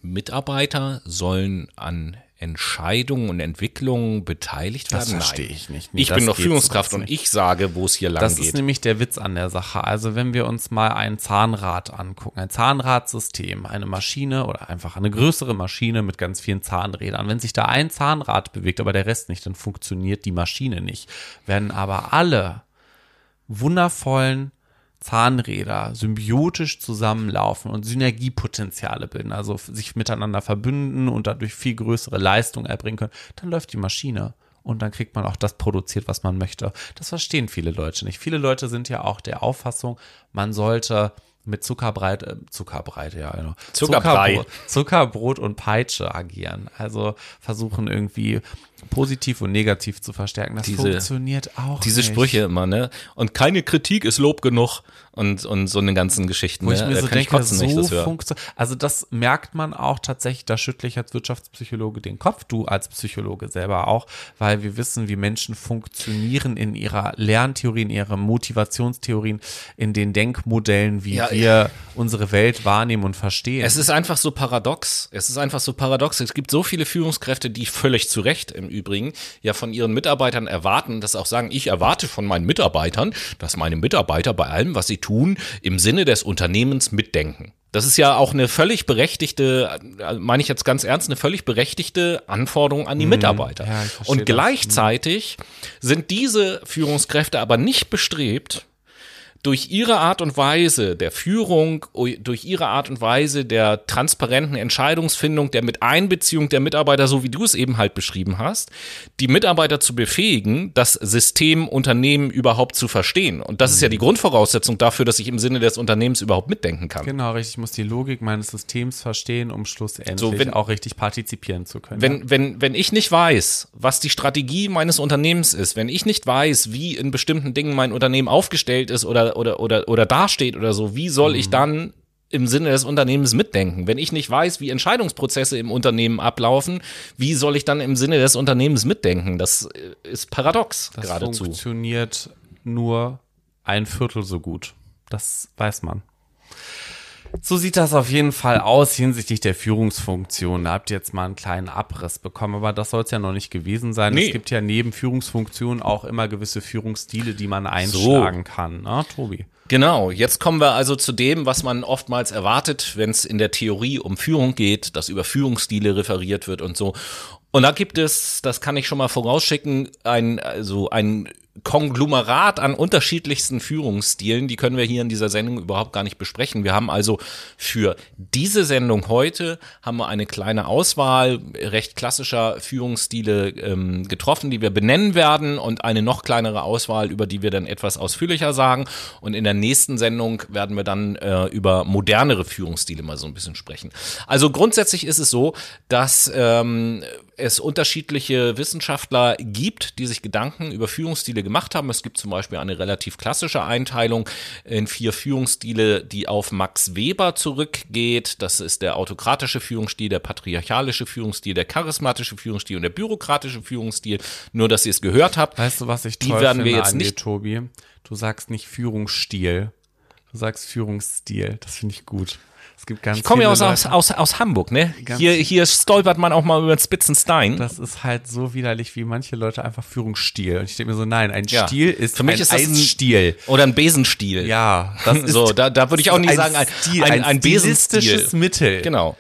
Mitarbeiter sollen an Entscheidungen und Entwicklungen beteiligt werden? Das verstehe ich nicht. Nee, ich bin doch Führungskraft und ich sage, wo es hier lang das geht. Das ist nämlich der Witz an der Sache. Also wenn wir uns mal ein Zahnrad angucken, ein Zahnradsystem, eine Maschine oder einfach eine größere Maschine mit ganz vielen Zahnrädern. Wenn sich da ein Zahnrad bewegt, aber der Rest nicht, dann funktioniert die Maschine nicht. Wenn aber alle wundervollen Zahnräder symbiotisch zusammenlaufen und Synergiepotenziale bilden, also sich miteinander verbünden und dadurch viel größere Leistung erbringen können, dann läuft die Maschine und dann kriegt man auch das produziert, was man möchte. Das verstehen viele Leute nicht. Viele Leute sind ja auch der Auffassung, man sollte mit Zuckerbreit, äh, Zuckerbreit, ja, genau. Zuckerbrot, Zuckerbrot und Peitsche agieren. Also versuchen irgendwie positiv und negativ zu verstärken. Das diese, funktioniert auch. Diese nicht. Sprüche immer, ne? Und keine Kritik ist Lob genug und, und so eine ganzen Geschichten. Wo ich ne? mir so denke, ich so das funktioniert. Also das merkt man auch tatsächlich, da schüttle ich als Wirtschaftspsychologe den Kopf, du als Psychologe selber auch, weil wir wissen, wie Menschen funktionieren in ihrer Lerntheorie, in ihrer Motivationstheorien, in den Denkmodellen, wie ja, wir ja. unsere Welt wahrnehmen und verstehen. Es ist einfach so paradox. Es ist einfach so paradox. Es gibt so viele Führungskräfte, die völlig zu Recht im Übrigen ja von ihren Mitarbeitern erwarten, dass auch sagen, ich erwarte von meinen Mitarbeitern, dass meine Mitarbeiter bei allem, was sie tun, im Sinne des Unternehmens mitdenken. Das ist ja auch eine völlig berechtigte, meine ich jetzt ganz ernst, eine völlig berechtigte Anforderung an die mhm. Mitarbeiter. Ja, Und gleichzeitig das. sind diese Führungskräfte aber nicht bestrebt, durch ihre Art und Weise der Führung, durch ihre Art und Weise der transparenten Entscheidungsfindung, der Miteinbeziehung der Mitarbeiter, so wie du es eben halt beschrieben hast, die Mitarbeiter zu befähigen, das System Unternehmen überhaupt zu verstehen. Und das ist ja die Grundvoraussetzung dafür, dass ich im Sinne des Unternehmens überhaupt mitdenken kann. Genau, richtig. Ich muss die Logik meines Systems verstehen, um schlussendlich so, wenn, auch richtig partizipieren zu können. Wenn, wenn, wenn ich nicht weiß, was die Strategie meines Unternehmens ist, wenn ich nicht weiß, wie in bestimmten Dingen mein Unternehmen aufgestellt ist oder oder, oder, oder dasteht oder so, wie soll mhm. ich dann im Sinne des Unternehmens mitdenken. Wenn ich nicht weiß, wie Entscheidungsprozesse im Unternehmen ablaufen, wie soll ich dann im Sinne des Unternehmens mitdenken? Das äh, ist paradox das geradezu. Das funktioniert nur ein Viertel so gut. Das weiß man. So sieht das auf jeden Fall aus hinsichtlich der Führungsfunktion. Da habt ihr jetzt mal einen kleinen Abriss bekommen, aber das soll es ja noch nicht gewesen sein. Nee. Es gibt ja neben Führungsfunktionen auch immer gewisse Führungsstile, die man einschlagen so. kann, ne, Tobi? Genau, jetzt kommen wir also zu dem, was man oftmals erwartet, wenn es in der Theorie um Führung geht, dass über Führungsstile referiert wird und so. Und da gibt es, das kann ich schon mal vorausschicken, ein, also ein Konglomerat an unterschiedlichsten Führungsstilen, die können wir hier in dieser Sendung überhaupt gar nicht besprechen. Wir haben also für diese Sendung heute haben wir eine kleine Auswahl recht klassischer Führungsstile ähm, getroffen, die wir benennen werden und eine noch kleinere Auswahl, über die wir dann etwas ausführlicher sagen. Und in der nächsten Sendung werden wir dann äh, über modernere Führungsstile mal so ein bisschen sprechen. Also grundsätzlich ist es so, dass ähm, es unterschiedliche Wissenschaftler gibt, die sich Gedanken über Führungsstile gemacht haben. Es gibt zum Beispiel eine relativ klassische Einteilung in vier Führungsstile, die auf Max Weber zurückgeht. Das ist der autokratische Führungsstil, der patriarchalische Führungsstil, der charismatische Führungsstil und der bürokratische Führungsstil. Nur, dass ihr es gehört habt. Weißt du, was ich die toll werden wir jetzt nicht, dir, Tobi? Du sagst nicht Führungsstil. Du sagst Führungsstil. Das finde ich gut. Es gibt ganz ich komme ja aus, aus, aus, aus Hamburg, ne? Hier, hier stolpert man auch mal über den Spitzenstein. Das ist halt so widerlich, wie manche Leute einfach Führungsstil. Und ich denke mir so, nein, ein ja. Stil ist Für mich ein ist das Eisstil. Oder ein Besenstiel. Ja, das ist so. Da, da würde ich auch nicht sagen, ein, Stil, ein, ein, ein Besenstil. Mittel. Genau.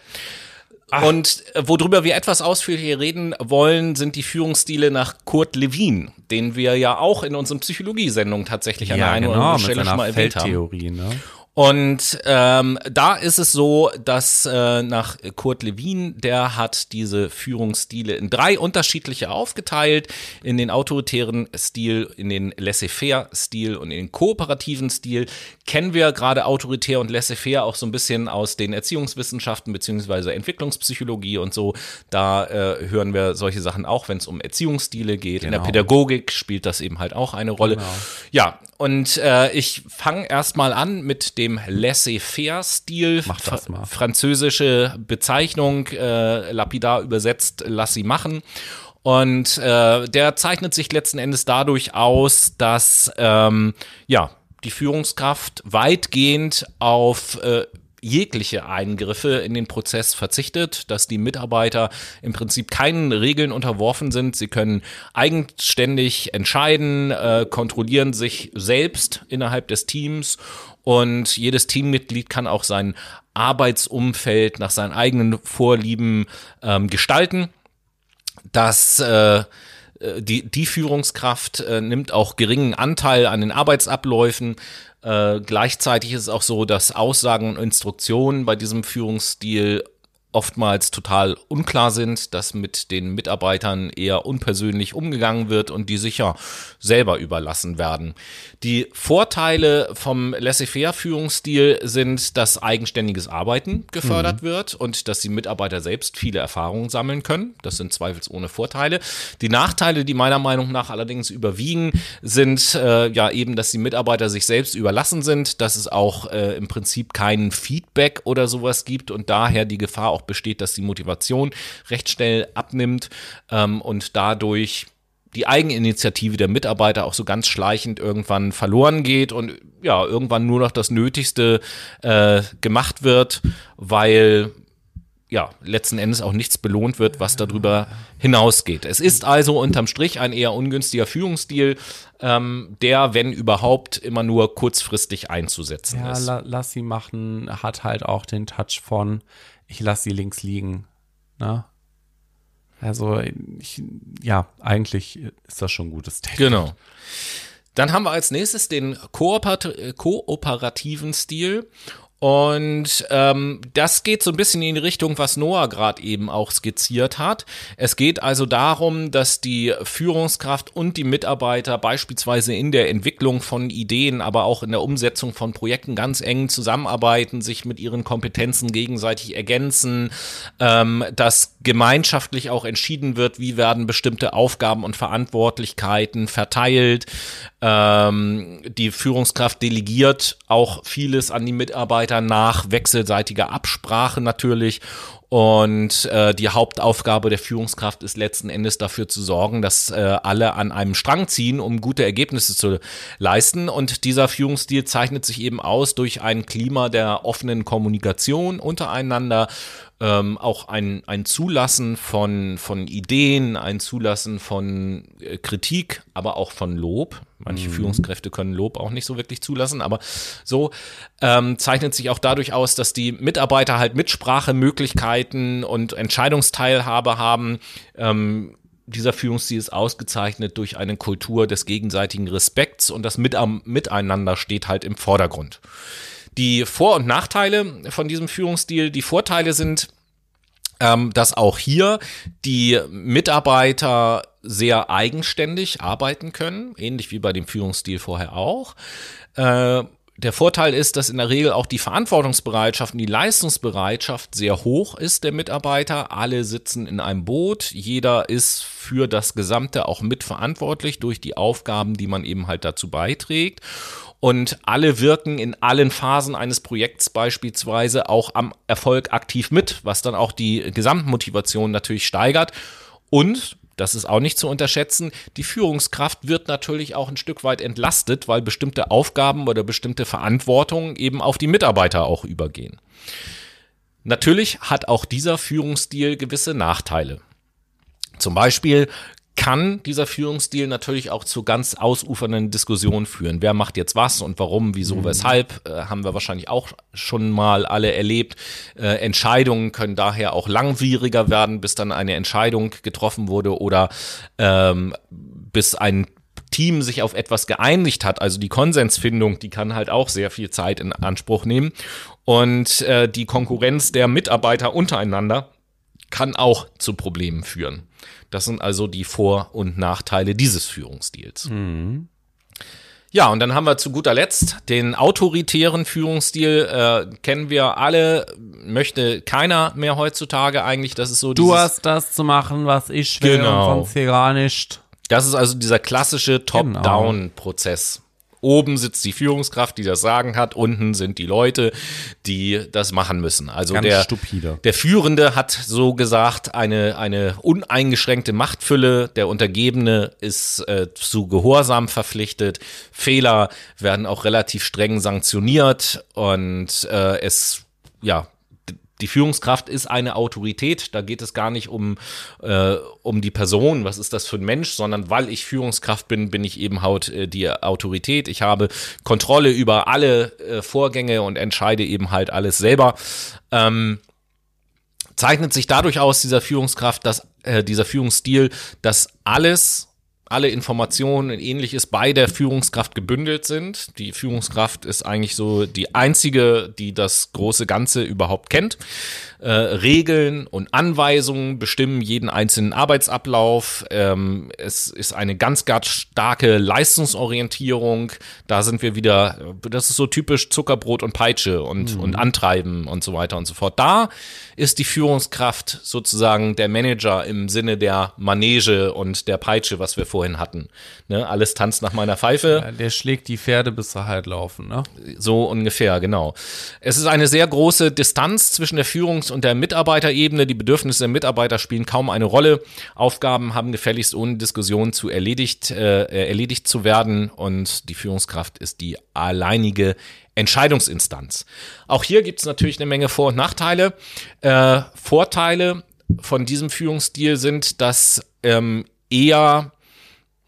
Ach. Und äh, worüber wir etwas ausführlicher reden wollen, sind die Führungsstile nach Kurt Lewin, den wir ja auch in unseren Psychologiesendungen tatsächlich an ja, der einen genau, oder anderen Stelle schon mal erwähnt haben. Ne? Und ähm, da ist es so, dass äh, nach Kurt Lewin, der hat diese Führungsstile in drei unterschiedliche aufgeteilt, in den autoritären Stil, in den laissez-faire-Stil und in den kooperativen Stil. Kennen wir gerade autoritär und laissez-faire auch so ein bisschen aus den Erziehungswissenschaften beziehungsweise Entwicklungspsychologie und so. Da äh, hören wir solche Sachen auch, wenn es um Erziehungsstile geht. Genau. In der genau. Pädagogik spielt das eben halt auch eine Rolle. Genau. Ja, und äh, ich fange erstmal an mit dem Laissez-faire-Stil. Fr französische Bezeichnung, äh, lapidar übersetzt, lass sie machen. Und äh, der zeichnet sich letzten Endes dadurch aus, dass ähm, ja die Führungskraft weitgehend auf äh, jegliche Eingriffe in den Prozess verzichtet, dass die Mitarbeiter im Prinzip keinen Regeln unterworfen sind. Sie können eigenständig entscheiden, äh, kontrollieren sich selbst innerhalb des Teams und jedes Teammitglied kann auch sein Arbeitsumfeld nach seinen eigenen Vorlieben ähm, gestalten. Das äh, die, die Führungskraft äh, nimmt auch geringen Anteil an den Arbeitsabläufen. Äh, gleichzeitig ist es auch so, dass Aussagen und Instruktionen bei diesem Führungsstil oftmals total unklar sind, dass mit den Mitarbeitern eher unpersönlich umgegangen wird und die sicher selber überlassen werden. Die Vorteile vom Laissez-faire-Führungsstil sind, dass eigenständiges Arbeiten gefördert mhm. wird und dass die Mitarbeiter selbst viele Erfahrungen sammeln können. Das sind zweifelsohne Vorteile. Die Nachteile, die meiner Meinung nach allerdings überwiegen, sind äh, ja eben, dass die Mitarbeiter sich selbst überlassen sind, dass es auch äh, im Prinzip keinen Feedback oder sowas gibt und daher die Gefahr auch besteht, dass die Motivation recht schnell abnimmt ähm, und dadurch die Eigeninitiative der Mitarbeiter auch so ganz schleichend irgendwann verloren geht und ja, irgendwann nur noch das Nötigste äh, gemacht wird, weil ja, letzten Endes auch nichts belohnt wird, was darüber hinausgeht. Es ist also unterm Strich ein eher ungünstiger Führungsstil, ähm, der, wenn überhaupt, immer nur kurzfristig einzusetzen ja, ist. La lass sie machen, hat halt auch den Touch von, ich lass sie links liegen. Ne? Also, ich, ja, eigentlich ist das schon ein gutes Statement. Genau. Dann haben wir als nächstes den kooperativen Stil. Und ähm, das geht so ein bisschen in die Richtung, was Noah gerade eben auch skizziert hat. Es geht also darum, dass die Führungskraft und die Mitarbeiter beispielsweise in der Entwicklung von Ideen, aber auch in der Umsetzung von Projekten ganz eng zusammenarbeiten, sich mit ihren Kompetenzen gegenseitig ergänzen, ähm, dass gemeinschaftlich auch entschieden wird, wie werden bestimmte Aufgaben und Verantwortlichkeiten verteilt. Ähm, die Führungskraft delegiert auch vieles an die Mitarbeiter nach wechselseitiger Absprache natürlich und äh, die Hauptaufgabe der Führungskraft ist letzten Endes dafür zu sorgen, dass äh, alle an einem Strang ziehen, um gute Ergebnisse zu leisten. Und dieser Führungsstil zeichnet sich eben aus durch ein Klima der offenen Kommunikation untereinander, ähm, auch ein, ein Zulassen von, von Ideen, ein Zulassen von äh, Kritik, aber auch von Lob. Manche mhm. Führungskräfte können Lob auch nicht so wirklich zulassen, aber so ähm, zeichnet sich auch dadurch aus, dass die Mitarbeiter halt Mitsprachemöglichkeiten und Entscheidungsteilhabe haben. Ähm, dieser Führungsstil ist ausgezeichnet durch eine Kultur des gegenseitigen Respekts und das Miteinander steht halt im Vordergrund. Die Vor- und Nachteile von diesem Führungsstil, die Vorteile sind, ähm, dass auch hier die Mitarbeiter sehr eigenständig arbeiten können, ähnlich wie bei dem Führungsstil vorher auch. Äh, der Vorteil ist, dass in der Regel auch die Verantwortungsbereitschaft und die Leistungsbereitschaft sehr hoch ist der Mitarbeiter. Alle sitzen in einem Boot. Jeder ist für das Gesamte auch mitverantwortlich durch die Aufgaben, die man eben halt dazu beiträgt und alle wirken in allen Phasen eines Projekts beispielsweise auch am Erfolg aktiv mit, was dann auch die Gesamtmotivation natürlich steigert. Und das ist auch nicht zu unterschätzen. Die Führungskraft wird natürlich auch ein Stück weit entlastet, weil bestimmte Aufgaben oder bestimmte Verantwortungen eben auf die Mitarbeiter auch übergehen. Natürlich hat auch dieser Führungsstil gewisse Nachteile. Zum Beispiel kann dieser Führungsstil natürlich auch zu ganz ausufernden Diskussionen führen. Wer macht jetzt was und warum, wieso, mhm. weshalb, äh, haben wir wahrscheinlich auch schon mal alle erlebt. Äh, Entscheidungen können daher auch langwieriger werden, bis dann eine Entscheidung getroffen wurde oder ähm, bis ein Team sich auf etwas geeinigt hat, also die Konsensfindung, die kann halt auch sehr viel Zeit in Anspruch nehmen. Und äh, die Konkurrenz der Mitarbeiter untereinander kann auch zu Problemen führen. Das sind also die Vor- und Nachteile dieses Führungsstils. Mhm. Ja, und dann haben wir zu guter Letzt den autoritären Führungsstil. Äh, kennen wir alle, möchte keiner mehr heutzutage eigentlich. Das ist so. Du hast das zu machen, was ich will genau. und sonst hier gar nicht. Das ist also dieser klassische genau. Top-Down-Prozess. Oben sitzt die Führungskraft, die das Sagen hat. Unten sind die Leute, die das machen müssen. Also Ganz der, stupide. der Führende hat so gesagt eine, eine uneingeschränkte Machtfülle. Der Untergebene ist äh, zu Gehorsam verpflichtet. Fehler werden auch relativ streng sanktioniert und äh, es ja, die Führungskraft ist eine Autorität. Da geht es gar nicht um, äh, um die Person, was ist das für ein Mensch, sondern weil ich Führungskraft bin, bin ich eben halt äh, die Autorität. Ich habe Kontrolle über alle äh, Vorgänge und entscheide eben halt alles selber. Ähm, zeichnet sich dadurch aus, dieser Führungskraft, dass äh, dieser Führungsstil, dass alles alle Informationen und ähnliches bei der Führungskraft gebündelt sind. Die Führungskraft ist eigentlich so die einzige, die das große Ganze überhaupt kennt. Äh, Regeln und Anweisungen bestimmen jeden einzelnen Arbeitsablauf. Ähm, es ist eine ganz, ganz starke Leistungsorientierung. Da sind wir wieder, das ist so typisch Zuckerbrot und Peitsche und, mhm. und Antreiben und so weiter und so fort. Da ist die Führungskraft sozusagen der Manager im Sinne der Manege und der Peitsche, was wir vorhin hatten. Ne? Alles tanzt nach meiner Pfeife. Ja, der schlägt die Pferde, bis sie halt laufen. Ne? So ungefähr, genau. Es ist eine sehr große Distanz zwischen der Führungs- und der Mitarbeiterebene. Die Bedürfnisse der Mitarbeiter spielen kaum eine Rolle. Aufgaben haben gefälligst ohne Diskussion zu erledigt, äh, erledigt zu werden und die Führungskraft ist die alleinige Entscheidungsinstanz. Auch hier gibt es natürlich eine Menge Vor- und Nachteile. Äh, Vorteile von diesem Führungsstil sind, dass ähm, eher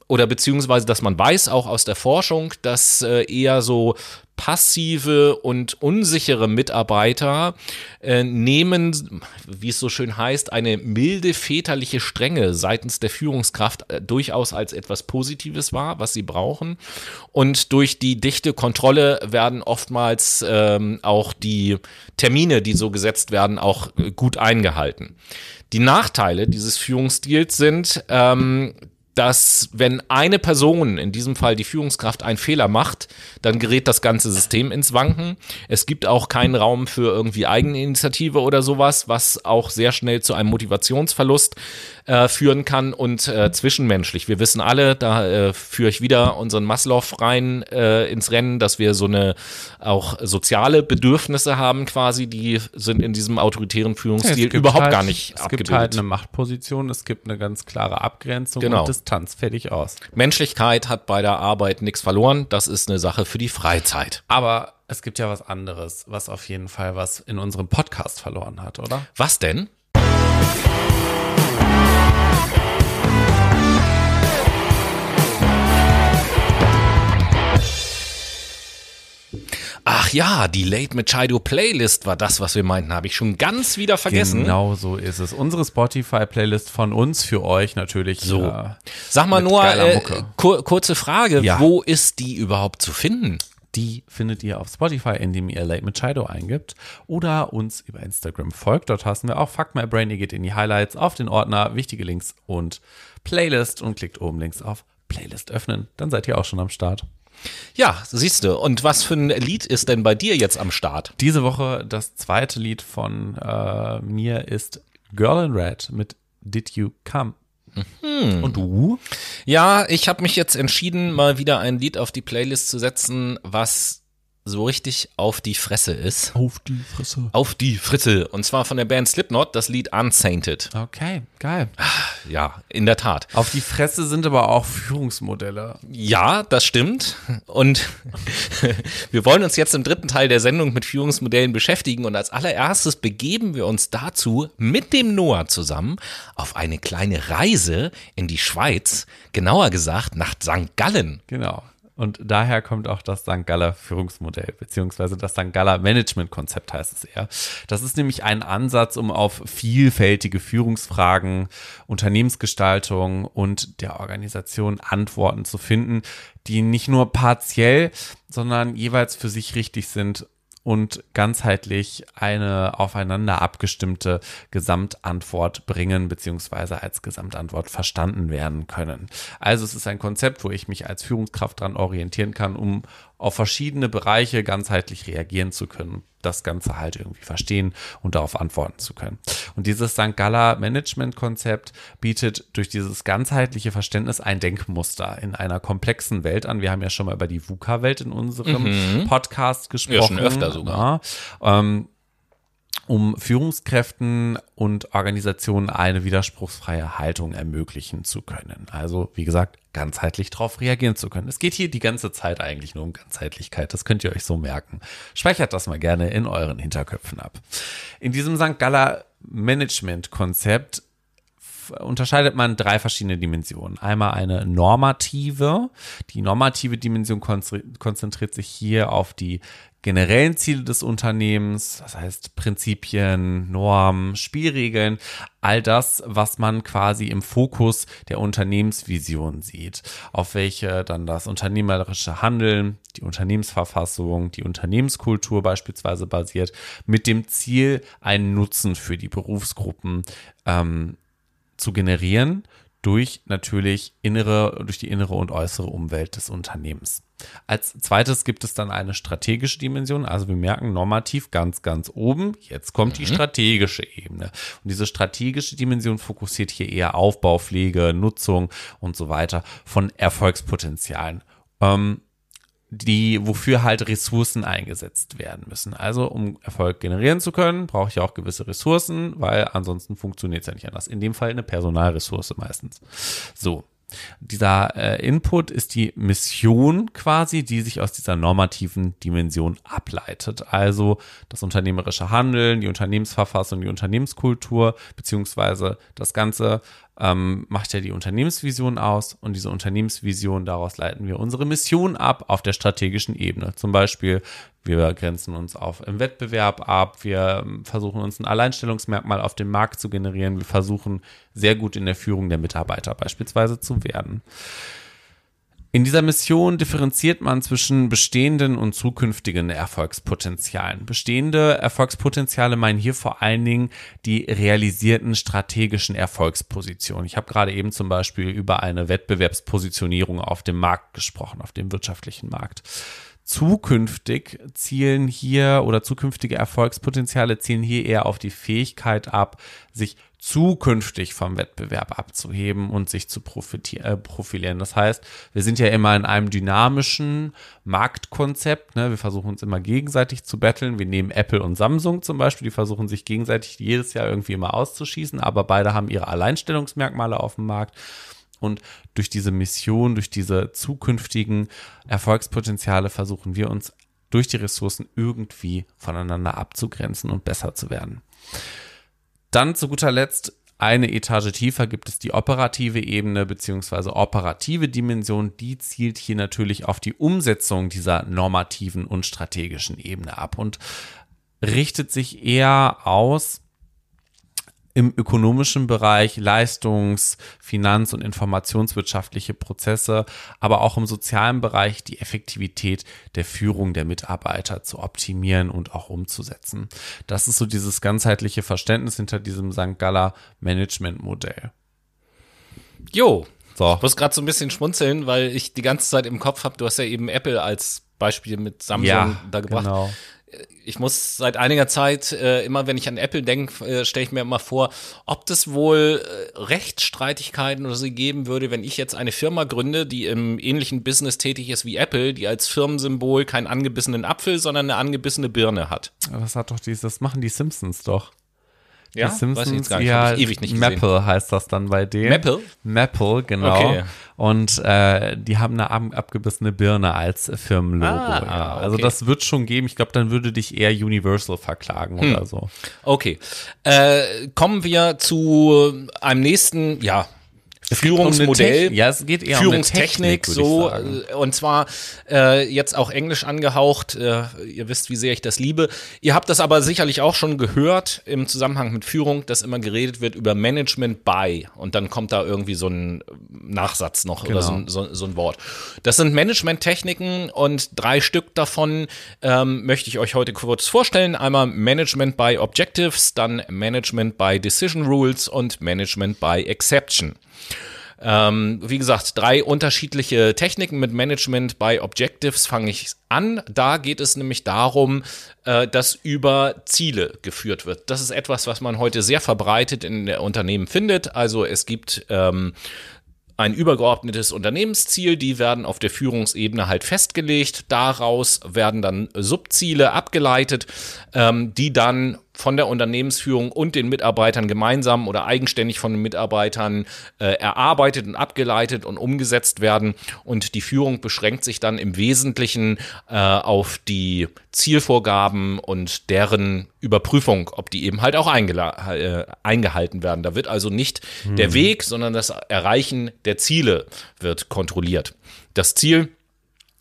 oder beziehungsweise, dass man weiß auch aus der Forschung, dass äh, eher so passive und unsichere Mitarbeiter äh, nehmen, wie es so schön heißt, eine milde väterliche Strenge seitens der Führungskraft äh, durchaus als etwas Positives wahr, was sie brauchen. Und durch die dichte Kontrolle werden oftmals ähm, auch die Termine, die so gesetzt werden, auch äh, gut eingehalten. Die Nachteile dieses Führungsstils sind, ähm, dass wenn eine Person, in diesem Fall die Führungskraft, einen Fehler macht, dann gerät das ganze System ins Wanken. Es gibt auch keinen Raum für irgendwie Eigeninitiative oder sowas, was auch sehr schnell zu einem Motivationsverlust äh, führen kann und äh, zwischenmenschlich. Wir wissen alle, da äh, führe ich wieder unseren Maslow rein äh, ins Rennen, dass wir so eine auch soziale Bedürfnisse haben quasi, die sind in diesem autoritären Führungsstil ja, überhaupt halt, gar nicht es abgebildet. Es gibt halt eine Machtposition, es gibt eine ganz klare Abgrenzung genau. und Distanz, fertig aus. Menschlichkeit hat bei der Arbeit nichts verloren, das ist eine Sache für die Freizeit. Aber es gibt ja was anderes, was auf jeden Fall was in unserem Podcast verloren hat, oder? Was denn? Ach ja, die Late Machado Playlist war das, was wir meinten. Habe ich schon ganz wieder vergessen. Genau so ist es. Unsere Spotify-Playlist von uns für euch natürlich. So. Äh, Sag mal nur, äh, kur kurze Frage. Ja. Wo ist die überhaupt zu finden? Die findet ihr auf Spotify, indem ihr Late Machado eingibt oder uns über Instagram folgt. Dort hassen wir auch Fuck My Brain. Ihr geht in die Highlights auf den Ordner, wichtige Links und Playlist und klickt oben links auf Playlist öffnen. Dann seid ihr auch schon am Start. Ja, siehst du. Und was für ein Lied ist denn bei dir jetzt am Start? Diese Woche das zweite Lied von äh, mir ist Girl in Red mit Did You Come? Mhm. Und du? Ja, ich habe mich jetzt entschieden, mal wieder ein Lied auf die Playlist zu setzen, was so richtig auf die Fresse ist. Auf die Fresse. Auf die Fresse. Und zwar von der Band Slipknot, das Lied Unsainted. Okay, geil. Ja, in der Tat. Auf die Fresse sind aber auch Führungsmodelle. Ja, das stimmt. Und wir wollen uns jetzt im dritten Teil der Sendung mit Führungsmodellen beschäftigen. Und als allererstes begeben wir uns dazu mit dem Noah zusammen auf eine kleine Reise in die Schweiz, genauer gesagt nach St. Gallen. Genau. Und daher kommt auch das St. Galler Führungsmodell, beziehungsweise das St. Galler Management-Konzept heißt es eher. Das ist nämlich ein Ansatz, um auf vielfältige Führungsfragen, Unternehmensgestaltung und der Organisation Antworten zu finden, die nicht nur partiell, sondern jeweils für sich richtig sind und ganzheitlich eine aufeinander abgestimmte Gesamtantwort bringen beziehungsweise als Gesamtantwort verstanden werden können. Also es ist ein Konzept, wo ich mich als Führungskraft dran orientieren kann, um auf verschiedene Bereiche ganzheitlich reagieren zu können, das Ganze halt irgendwie verstehen und darauf antworten zu können. Und dieses St. Gala Management Konzept bietet durch dieses ganzheitliche Verständnis ein Denkmuster in einer komplexen Welt an. Wir haben ja schon mal über die VUCA-Welt in unserem mhm. Podcast gesprochen. Ja, schon öfter sogar. Ja, ähm, um Führungskräften und Organisationen eine widerspruchsfreie Haltung ermöglichen zu können. Also, wie gesagt, ganzheitlich darauf reagieren zu können. Es geht hier die ganze Zeit eigentlich nur um Ganzheitlichkeit. Das könnt ihr euch so merken. Speichert das mal gerne in euren Hinterköpfen ab. In diesem St. Galler Management-Konzept unterscheidet man drei verschiedene Dimensionen. Einmal eine normative. Die normative Dimension konzentriert sich hier auf die generellen Ziele des Unternehmens, das heißt Prinzipien, Normen, Spielregeln, all das, was man quasi im Fokus der Unternehmensvision sieht, auf welche dann das unternehmerische Handeln, die Unternehmensverfassung, die Unternehmenskultur beispielsweise basiert, mit dem Ziel, einen Nutzen für die Berufsgruppen ähm, zu generieren durch natürlich innere, durch die innere und äußere Umwelt des Unternehmens. Als zweites gibt es dann eine strategische Dimension. Also wir merken normativ ganz, ganz oben. Jetzt kommt mhm. die strategische Ebene. Und diese strategische Dimension fokussiert hier eher Aufbau, Pflege, Nutzung und so weiter von Erfolgspotenzialen. Ähm, die, wofür halt Ressourcen eingesetzt werden müssen. Also, um Erfolg generieren zu können, brauche ich auch gewisse Ressourcen, weil ansonsten funktioniert es ja nicht anders. In dem Fall eine Personalressource meistens. So. Dieser äh, Input ist die Mission quasi, die sich aus dieser normativen Dimension ableitet. Also das unternehmerische Handeln, die Unternehmensverfassung, die Unternehmenskultur, beziehungsweise das Ganze ähm, macht ja die Unternehmensvision aus und diese Unternehmensvision, daraus leiten wir unsere Mission ab auf der strategischen Ebene. Zum Beispiel, wir grenzen uns auf im Wettbewerb ab, wir ähm, versuchen uns ein Alleinstellungsmerkmal auf dem Markt zu generieren, wir versuchen sehr gut in der Führung der Mitarbeiter beispielsweise zu werden. In dieser Mission differenziert man zwischen bestehenden und zukünftigen Erfolgspotenzialen. Bestehende Erfolgspotenziale meinen hier vor allen Dingen die realisierten strategischen Erfolgspositionen. Ich habe gerade eben zum Beispiel über eine Wettbewerbspositionierung auf dem Markt gesprochen, auf dem wirtschaftlichen Markt. Zukünftig zielen hier oder zukünftige Erfolgspotenziale zielen hier eher auf die Fähigkeit ab, sich zukünftig vom Wettbewerb abzuheben und sich zu äh, profilieren. Das heißt, wir sind ja immer in einem dynamischen Marktkonzept. Ne? Wir versuchen uns immer gegenseitig zu betteln. Wir nehmen Apple und Samsung zum Beispiel, die versuchen sich gegenseitig jedes Jahr irgendwie immer auszuschießen, aber beide haben ihre Alleinstellungsmerkmale auf dem Markt. Und durch diese Mission, durch diese zukünftigen Erfolgspotenziale versuchen wir uns durch die Ressourcen irgendwie voneinander abzugrenzen und besser zu werden. Dann zu guter Letzt eine Etage tiefer gibt es die operative Ebene beziehungsweise operative Dimension. Die zielt hier natürlich auf die Umsetzung dieser normativen und strategischen Ebene ab und richtet sich eher aus im ökonomischen Bereich Leistungs-, Finanz- und informationswirtschaftliche Prozesse, aber auch im sozialen Bereich die Effektivität der Führung der Mitarbeiter zu optimieren und auch umzusetzen. Das ist so dieses ganzheitliche Verständnis hinter diesem St. Galler Management-Modell. Jo, so. Ich muss gerade so ein bisschen schmunzeln, weil ich die ganze Zeit im Kopf habe, du hast ja eben Apple als Beispiel mit Samsung ja, da gebracht. Genau ich muss seit einiger Zeit, äh, immer wenn ich an Apple denke, äh, stelle ich mir immer vor, ob das wohl äh, Rechtsstreitigkeiten oder so geben würde, wenn ich jetzt eine Firma gründe, die im ähnlichen Business tätig ist wie Apple, die als Firmensymbol keinen angebissenen Apfel, sondern eine angebissene Birne hat. Was hat doch dieses, das machen die Simpsons doch. Ja, die Simpsons, weiß ich jetzt gar nicht, ja, ich ewig nicht gesehen. Maple heißt das dann bei denen. Maple? Maple, genau. Okay. Und äh, die haben eine ab abgebissene Birne als Firmenlogo. Ah, ja. Also okay. das wird schon geben. Ich glaube, dann würde dich eher Universal verklagen hm. oder so. Okay. Äh, kommen wir zu einem nächsten, ja, Führungsmodell, um ja, es geht eher Führungstechnik, um so äh, und zwar äh, jetzt auch Englisch angehaucht. Äh, ihr wisst, wie sehr ich das liebe. Ihr habt das aber sicherlich auch schon gehört im Zusammenhang mit Führung, dass immer geredet wird über Management by und dann kommt da irgendwie so ein Nachsatz noch genau. oder so, genau. so, so, ein Wort. Das sind Management-Techniken und drei Stück davon ähm, möchte ich euch heute kurz vorstellen. Einmal Management by Objectives, dann Management by Decision Rules und Management by Exception. Ähm, wie gesagt, drei unterschiedliche Techniken mit Management bei Objectives fange ich an. Da geht es nämlich darum, äh, dass über Ziele geführt wird. Das ist etwas, was man heute sehr verbreitet in der Unternehmen findet. Also es gibt ähm, ein übergeordnetes Unternehmensziel, die werden auf der Führungsebene halt festgelegt. Daraus werden dann Subziele abgeleitet, ähm, die dann von der Unternehmensführung und den Mitarbeitern gemeinsam oder eigenständig von den Mitarbeitern äh, erarbeitet und abgeleitet und umgesetzt werden. Und die Führung beschränkt sich dann im Wesentlichen äh, auf die Zielvorgaben und deren Überprüfung, ob die eben halt auch äh, eingehalten werden. Da wird also nicht hm. der Weg, sondern das Erreichen der Ziele wird kontrolliert. Das Ziel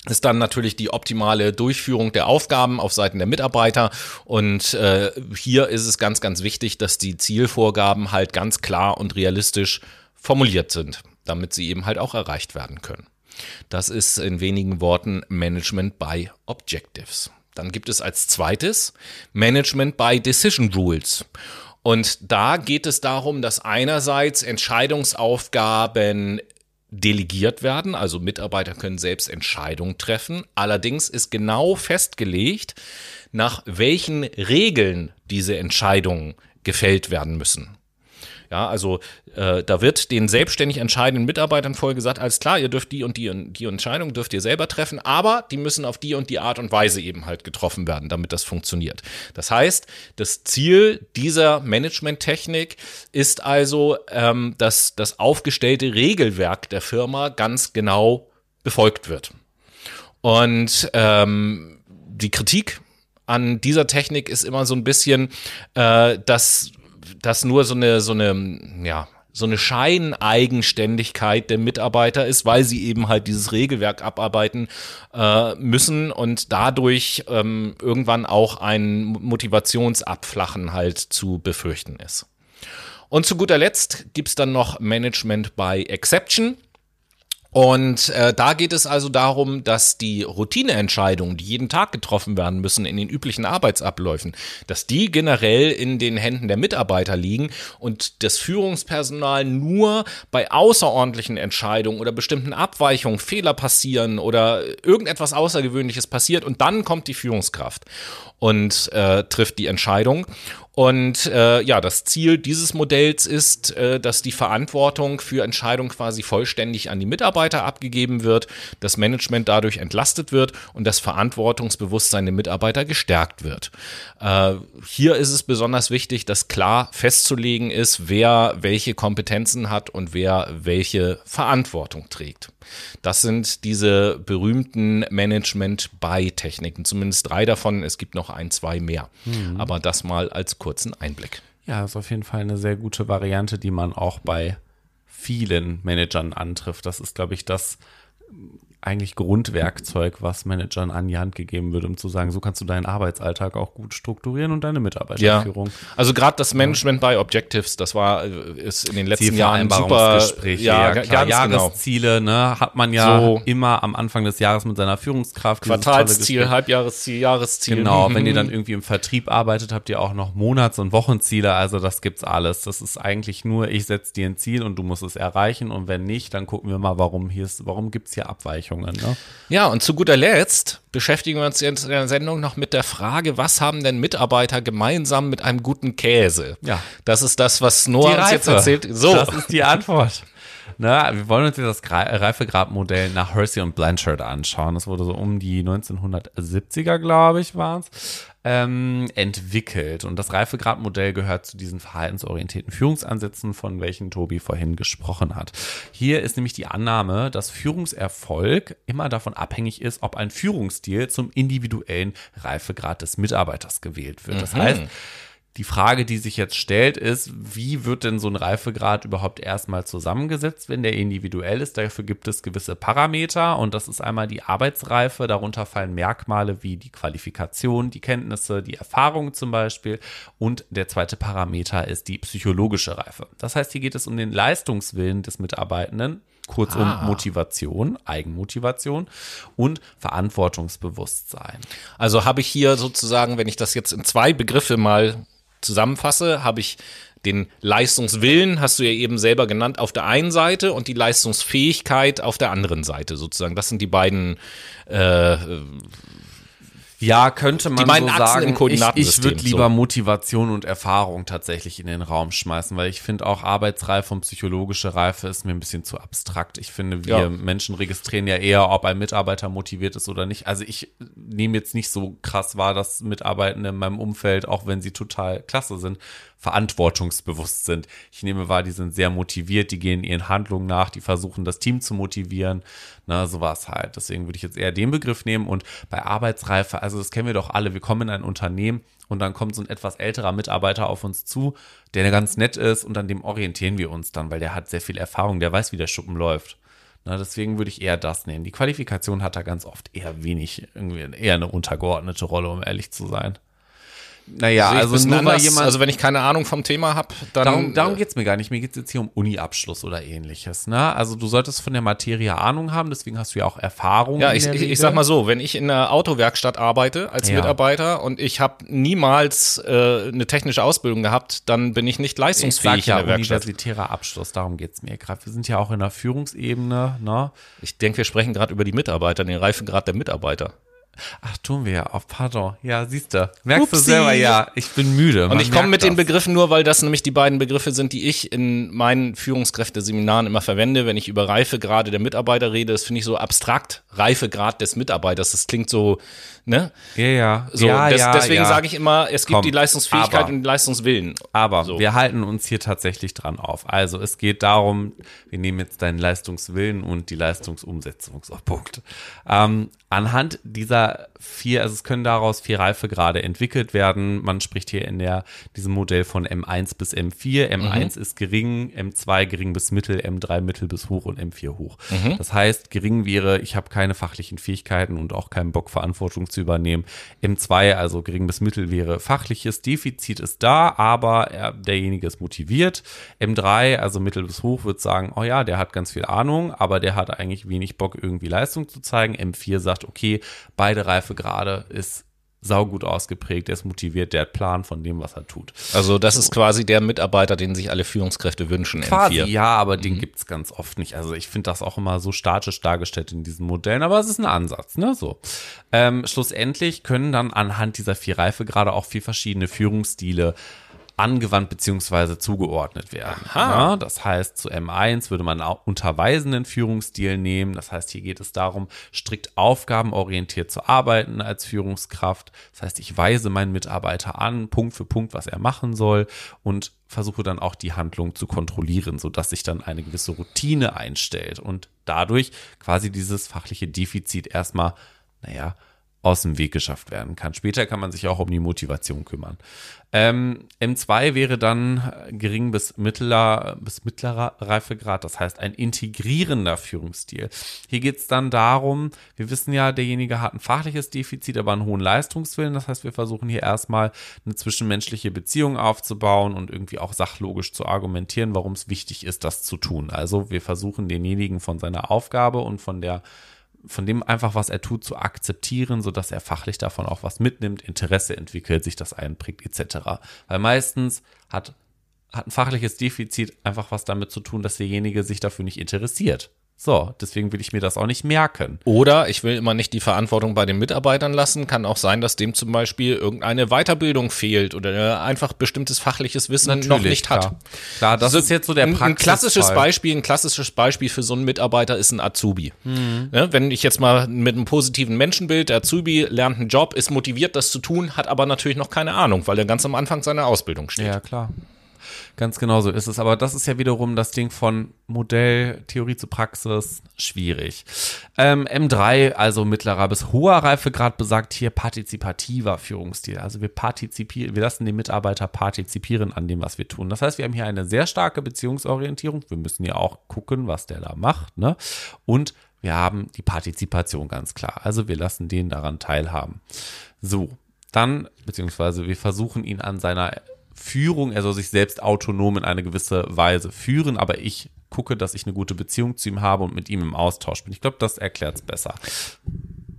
ist dann natürlich die optimale Durchführung der Aufgaben auf Seiten der Mitarbeiter. Und äh, hier ist es ganz, ganz wichtig, dass die Zielvorgaben halt ganz klar und realistisch formuliert sind, damit sie eben halt auch erreicht werden können. Das ist in wenigen Worten Management by Objectives. Dann gibt es als zweites Management by Decision Rules. Und da geht es darum, dass einerseits Entscheidungsaufgaben delegiert werden, also Mitarbeiter können selbst Entscheidungen treffen. Allerdings ist genau festgelegt, nach welchen Regeln diese Entscheidungen gefällt werden müssen. Ja, also äh, da wird den selbstständig entscheidenden Mitarbeitern vorher gesagt, alles klar, ihr dürft die und die und die Entscheidung dürft ihr selber treffen, aber die müssen auf die und die Art und Weise eben halt getroffen werden, damit das funktioniert. Das heißt, das Ziel dieser Management-Technik ist also, ähm, dass das aufgestellte Regelwerk der Firma ganz genau befolgt wird. Und ähm, die Kritik an dieser Technik ist immer so ein bisschen, äh, dass das nur so eine, so eine, ja, so eine Scheineigenständigkeit der Mitarbeiter ist, weil sie eben halt dieses Regelwerk abarbeiten äh, müssen und dadurch ähm, irgendwann auch ein Motivationsabflachen halt zu befürchten ist. Und zu guter Letzt gibt's dann noch Management by Exception. Und äh, da geht es also darum, dass die Routineentscheidungen, die jeden Tag getroffen werden müssen in den üblichen Arbeitsabläufen, dass die generell in den Händen der Mitarbeiter liegen und das Führungspersonal nur bei außerordentlichen Entscheidungen oder bestimmten Abweichungen, Fehler passieren oder irgendetwas Außergewöhnliches passiert und dann kommt die Führungskraft und äh, trifft die Entscheidung. Und äh, ja, das Ziel dieses Modells ist, äh, dass die Verantwortung für Entscheidungen quasi vollständig an die Mitarbeiter abgegeben wird, das Management dadurch entlastet wird und das Verantwortungsbewusstsein der Mitarbeiter gestärkt wird. Äh, hier ist es besonders wichtig, dass klar festzulegen ist, wer welche Kompetenzen hat und wer welche Verantwortung trägt. Das sind diese berühmten Management-By-Techniken, zumindest drei davon. Es gibt noch ein, zwei mehr. Mhm. Aber das mal als kurzen Einblick. Ja, ist auf jeden Fall eine sehr gute Variante, die man auch bei vielen Managern antrifft. Das ist, glaube ich, das eigentlich Grundwerkzeug, was Managern an die Hand gegeben wird, um zu sagen, so kannst du deinen Arbeitsalltag auch gut strukturieren und deine Mitarbeiterführung. Ja. Also gerade das Management by Objectives, das war ist in den letzten Jahren super. Ja, ja klar, genau. Jahresziele genau. ne, hat man ja so. immer am Anfang des Jahres mit seiner Führungskraft. Quartalsziel, Halbjahresziel, Jahresziel. Genau, wenn ihr dann irgendwie im Vertrieb arbeitet, habt ihr auch noch Monats- und Wochenziele. Also das gibt's alles. Das ist eigentlich nur, ich setze dir ein Ziel und du musst es erreichen und wenn nicht, dann gucken wir mal, warum hier ist, warum gibt's hier Abweichungen. Richtungen. Ne? Ja, und zu guter Letzt beschäftigen wir uns jetzt in der Sendung noch mit der Frage, was haben denn Mitarbeiter gemeinsam mit einem guten Käse? Ja. Das ist das, was Noah uns jetzt erzählt. So. Das ist die Antwort. Na, wir wollen uns jetzt das Reifegradmodell nach Hersey und Blanchard anschauen. Das wurde so um die 1970er, glaube ich, war es ähm, entwickelt. Und das Reifegradmodell gehört zu diesen verhaltensorientierten Führungsansätzen, von welchen Tobi vorhin gesprochen hat. Hier ist nämlich die Annahme, dass Führungserfolg immer davon abhängig ist, ob ein Führungsstil zum individuellen Reifegrad des Mitarbeiters gewählt wird. Das mhm. heißt, die Frage, die sich jetzt stellt, ist, wie wird denn so ein Reifegrad überhaupt erstmal zusammengesetzt, wenn der individuell ist? Dafür gibt es gewisse Parameter und das ist einmal die Arbeitsreife. Darunter fallen Merkmale wie die Qualifikation, die Kenntnisse, die Erfahrung zum Beispiel. Und der zweite Parameter ist die psychologische Reife. Das heißt, hier geht es um den Leistungswillen des Mitarbeitenden. Kurzum ah. Motivation, Eigenmotivation und Verantwortungsbewusstsein. Also habe ich hier sozusagen, wenn ich das jetzt in zwei Begriffe mal zusammenfasse, habe ich den Leistungswillen, hast du ja eben selber genannt, auf der einen Seite und die Leistungsfähigkeit auf der anderen Seite sozusagen. Das sind die beiden äh, ja, könnte man so sagen. ich, ich würde lieber so. Motivation und Erfahrung tatsächlich in den Raum schmeißen, weil ich finde auch Arbeitsreife und psychologische Reife ist mir ein bisschen zu abstrakt. Ich finde, wir ja. Menschen registrieren ja eher, ob ein Mitarbeiter motiviert ist oder nicht. Also ich nehme jetzt nicht so krass wahr, dass Mitarbeitende in meinem Umfeld, auch wenn sie total klasse sind, verantwortungsbewusst sind. Ich nehme wahr, die sind sehr motiviert, die gehen ihren Handlungen nach, die versuchen das Team zu motivieren. Na, sowas halt. Deswegen würde ich jetzt eher den Begriff nehmen und bei Arbeitsreife, also das kennen wir doch alle, wir kommen in ein Unternehmen und dann kommt so ein etwas älterer Mitarbeiter auf uns zu, der ganz nett ist und an dem orientieren wir uns dann, weil der hat sehr viel Erfahrung, der weiß, wie der Schuppen läuft. Na, deswegen würde ich eher das nehmen. Die Qualifikation hat da ganz oft eher wenig, irgendwie eher eine untergeordnete Rolle, um ehrlich zu sein. Naja, also, also nur weil jemand. Also wenn ich keine Ahnung vom Thema habe, dann. Darum, darum äh, geht's mir gar nicht. Mir geht's jetzt hier um Uni-Abschluss oder ähnliches. Ne? Also du solltest von der Materie Ahnung haben, deswegen hast du ja auch Erfahrung. Ja, ich, ich, ich, sag mal so, wenn ich in einer Autowerkstatt arbeite als ja. Mitarbeiter und ich habe niemals äh, eine technische Ausbildung gehabt, dann bin ich nicht leistungsfähig ich ja, in der Werkstatt. universitärer Abschluss, darum geht's mir gerade. Wir sind ja auch in der Führungsebene. Ne? Ich denke, wir sprechen gerade über die Mitarbeiter, den Reifegrad der Mitarbeiter. Ach, tun wir ja. Oh, pardon. Ja, siehst du. Merkst Upsi. du selber, ja, ich bin müde. Und ich komme mit das. den Begriffen nur, weil das nämlich die beiden Begriffe sind, die ich in meinen Führungskräfteseminaren immer verwende, wenn ich über Reifegrade der Mitarbeiter rede. Das finde ich so abstrakt. Reifegrad des Mitarbeiters. Das klingt so, ne? Ja, ja. So, ja, das, ja, deswegen ja. sage ich immer, es gibt Komm, die Leistungsfähigkeit aber, und den Leistungswillen. Aber so. wir halten uns hier tatsächlich dran auf. Also es geht darum, wir nehmen jetzt deinen Leistungswillen und die Leistungsumsetzung. So, Punkt. Ähm, anhand dieser vier, also es können daraus vier Reifegrade entwickelt werden. Man spricht hier in der, diesem Modell von M1 bis M4. M1 mhm. ist gering, M2 gering bis mittel, M3 mittel bis hoch und M4 hoch. Mhm. Das heißt, gering wäre, ich habe keine fachlichen Fähigkeiten und auch keinen Bock, Verantwortung zu übernehmen. M2, also gering bis mittel, wäre fachliches Defizit ist da, aber er, derjenige ist motiviert. M3, also mittel bis hoch, wird sagen, oh ja, der hat ganz viel Ahnung, aber der hat eigentlich wenig Bock, irgendwie Leistung zu zeigen. M4 sagt, okay, beide Reifegrade ist saugut ausgeprägt, er ist motiviert, der hat Plan von dem, was er tut. Also das ist quasi der Mitarbeiter, den sich alle Führungskräfte wünschen. Quasi, M4. ja, aber mhm. den gibt es ganz oft nicht. Also ich finde das auch immer so statisch dargestellt in diesen Modellen, aber es ist ein Ansatz, ne? So. Ähm, schlussendlich können dann anhand dieser vier Reifegrade auch vier verschiedene Führungsstile angewandt beziehungsweise zugeordnet werden. Ja, das heißt, zu M1 würde man auch unterweisenden Führungsstil nehmen. Das heißt, hier geht es darum, strikt aufgabenorientiert zu arbeiten als Führungskraft. Das heißt, ich weise meinen Mitarbeiter an, Punkt für Punkt, was er machen soll und versuche dann auch die Handlung zu kontrollieren, sodass sich dann eine gewisse Routine einstellt und dadurch quasi dieses fachliche Defizit erstmal, naja, aus dem Weg geschafft werden kann. Später kann man sich auch um die Motivation kümmern. Ähm, M2 wäre dann gering bis mittlerer, bis mittlerer Reifegrad, das heißt ein integrierender Führungsstil. Hier geht es dann darum, wir wissen ja, derjenige hat ein fachliches Defizit, aber einen hohen Leistungswillen. Das heißt, wir versuchen hier erstmal eine zwischenmenschliche Beziehung aufzubauen und irgendwie auch sachlogisch zu argumentieren, warum es wichtig ist, das zu tun. Also wir versuchen denjenigen von seiner Aufgabe und von der von dem einfach, was er tut, zu akzeptieren, sodass er fachlich davon auch was mitnimmt, Interesse entwickelt, sich das einprägt, etc. Weil meistens hat, hat ein fachliches Defizit einfach was damit zu tun, dass derjenige sich dafür nicht interessiert. So, deswegen will ich mir das auch nicht merken. Oder ich will immer nicht die Verantwortung bei den Mitarbeitern lassen. Kann auch sein, dass dem zum Beispiel irgendeine Weiterbildung fehlt oder er einfach bestimmtes fachliches Wissen Natürlich, noch nicht klar. hat. Klar, das so, ist jetzt so der Praxis Ein klassisches Beispiel, ein klassisches Beispiel für so einen Mitarbeiter ist ein Azubi. Mhm. Ja, wenn ich jetzt mal mit einem positiven Menschenbild, der Azubi lernt einen Job, ist motiviert, das zu tun, hat aber natürlich noch keine Ahnung, weil er ganz am Anfang seiner Ausbildung steht. Ja, klar. Ganz genau so ist es. Aber das ist ja wiederum das Ding von Modell, Theorie zu Praxis, schwierig. Ähm, M3, also mittlerer bis hoher Reifegrad, besagt hier partizipativer Führungsstil. Also wir partizipieren, wir lassen den Mitarbeiter partizipieren an dem, was wir tun. Das heißt, wir haben hier eine sehr starke Beziehungsorientierung. Wir müssen ja auch gucken, was der da macht. Ne? Und wir haben die Partizipation ganz klar. Also wir lassen den daran teilhaben. So, dann, beziehungsweise wir versuchen ihn an seiner Führung, er soll sich selbst autonom in eine gewisse Weise führen, aber ich gucke, dass ich eine gute Beziehung zu ihm habe und mit ihm im Austausch bin. Ich glaube, das erklärt es besser.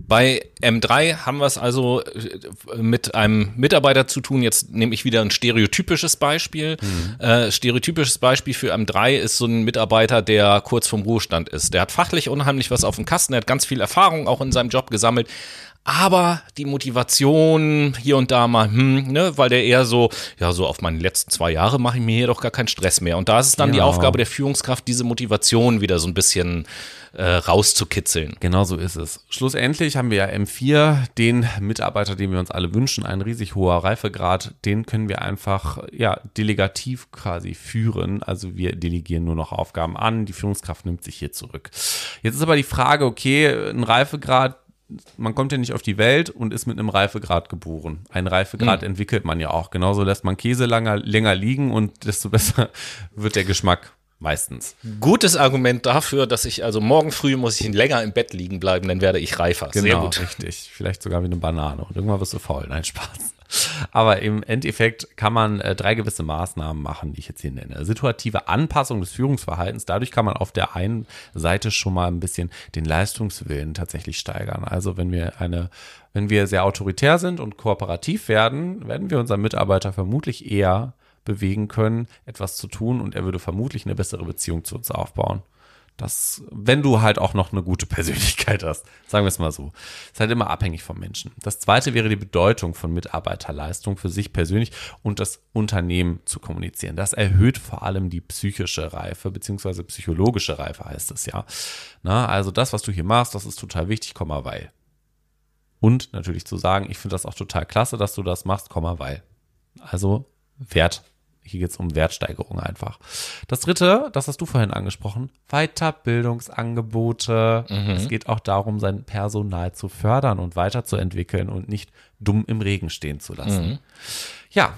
Bei M3 haben wir es also äh, mit einem Mitarbeiter zu tun. Jetzt nehme ich wieder ein stereotypisches Beispiel. Mhm. Äh, stereotypisches Beispiel für M3 ist so ein Mitarbeiter, der kurz vom Ruhestand ist. Der hat fachlich unheimlich was auf dem Kasten, er hat ganz viel Erfahrung auch in seinem Job gesammelt, aber die Motivation hier und da mal, hm, ne, weil der eher so, ja, so auf meine letzten zwei Jahre mache ich mir hier doch gar keinen Stress mehr. Und da ist es dann ja. die Aufgabe der Führungskraft, diese Motivation wieder so ein bisschen äh, rauszukitzeln. Genau so ist es. Schlussendlich haben wir ja M4, den Mitarbeiter, den wir uns alle wünschen, ein riesig hoher Reifegrad, den können wir einfach, ja, delegativ quasi führen. Also wir delegieren nur noch Aufgaben an, die Führungskraft nimmt sich hier zurück. Jetzt ist aber die Frage, okay, ein Reifegrad, man kommt ja nicht auf die Welt und ist mit einem Reifegrad geboren. Ein Reifegrad mhm. entwickelt man ja auch. Genauso lässt man Käse länger, länger liegen und desto besser wird der Geschmack meistens. Gutes Argument dafür, dass ich also morgen früh muss ich länger im Bett liegen bleiben, dann werde ich reifer. Genau, richtig. Vielleicht sogar wie eine Banane und irgendwann wirst du faul. Nein, Spaß. Aber im Endeffekt kann man äh, drei gewisse Maßnahmen machen, die ich jetzt hier nenne. Situative Anpassung des Führungsverhaltens. Dadurch kann man auf der einen Seite schon mal ein bisschen den Leistungswillen tatsächlich steigern. Also wenn wir eine, wenn wir sehr autoritär sind und kooperativ werden, werden wir unseren Mitarbeiter vermutlich eher bewegen können, etwas zu tun und er würde vermutlich eine bessere Beziehung zu uns aufbauen. Das, wenn du halt auch noch eine gute Persönlichkeit hast, sagen wir es mal so. Ist halt immer abhängig vom Menschen. Das zweite wäre die Bedeutung von Mitarbeiterleistung für sich persönlich und das Unternehmen zu kommunizieren. Das erhöht vor allem die psychische Reife, beziehungsweise psychologische Reife heißt es ja. Na, also das, was du hier machst, das ist total wichtig, Komma, weil. Und natürlich zu sagen, ich finde das auch total klasse, dass du das machst, Komma, weil. Also Wert hier geht es um Wertsteigerung einfach. Das dritte, das hast du vorhin angesprochen, Weiterbildungsangebote. Mhm. Es geht auch darum, sein Personal zu fördern und weiterzuentwickeln und nicht dumm im Regen stehen zu lassen. Mhm. Ja,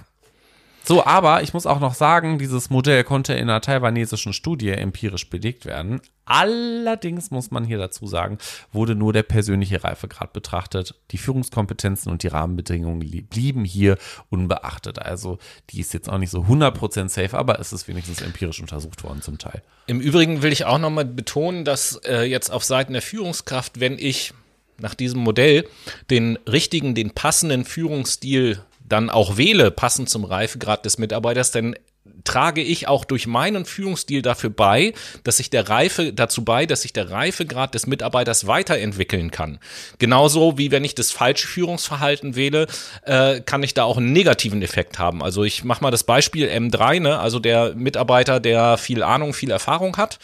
so, aber ich muss auch noch sagen, dieses Modell konnte in einer taiwanesischen Studie empirisch belegt werden. Allerdings muss man hier dazu sagen, wurde nur der persönliche Reifegrad betrachtet. Die Führungskompetenzen und die Rahmenbedingungen blieben hier unbeachtet. Also die ist jetzt auch nicht so 100% safe, aber es ist wenigstens empirisch untersucht worden zum Teil. Im Übrigen will ich auch nochmal betonen, dass äh, jetzt auf Seiten der Führungskraft, wenn ich nach diesem Modell den richtigen, den passenden Führungsstil dann auch wähle, passend zum Reifegrad des Mitarbeiters, denn trage ich auch durch meinen Führungsstil dafür bei, dass sich der Reife dazu bei, dass sich der Reifegrad des Mitarbeiters weiterentwickeln kann. Genauso wie wenn ich das falsche Führungsverhalten wähle, äh, kann ich da auch einen negativen Effekt haben. Also ich mache mal das Beispiel M3, ne? also der Mitarbeiter, der viel Ahnung, viel Erfahrung hat,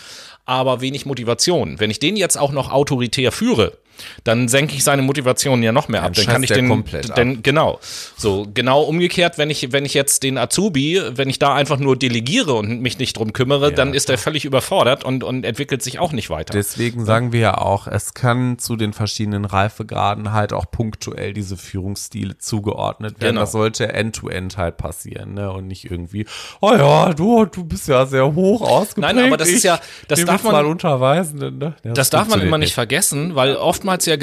aber wenig Motivation. Wenn ich den jetzt auch noch autoritär führe, dann senke ich seine Motivation ja noch mehr ab. Dann, dann kann ich den komplett denn, genau. So genau umgekehrt, wenn ich wenn ich jetzt den Azubi, wenn ich da einfach nur delegiere und mich nicht drum kümmere, ja, dann ist er völlig überfordert und und entwickelt sich auch nicht weiter. Deswegen sagen wir ja auch, es kann zu den verschiedenen Reifegraden halt auch punktuell diese Führungsstile zugeordnet werden. Genau. Das sollte end-to-end -end halt passieren, ne? Und nicht irgendwie, oh ja, du du bist ja sehr hoch ausgeprägt. Nein, aber das ist ja, das darf man mal unterweisen, ne? Das, das darf man immer nicht vergessen, weil oft oftmals ja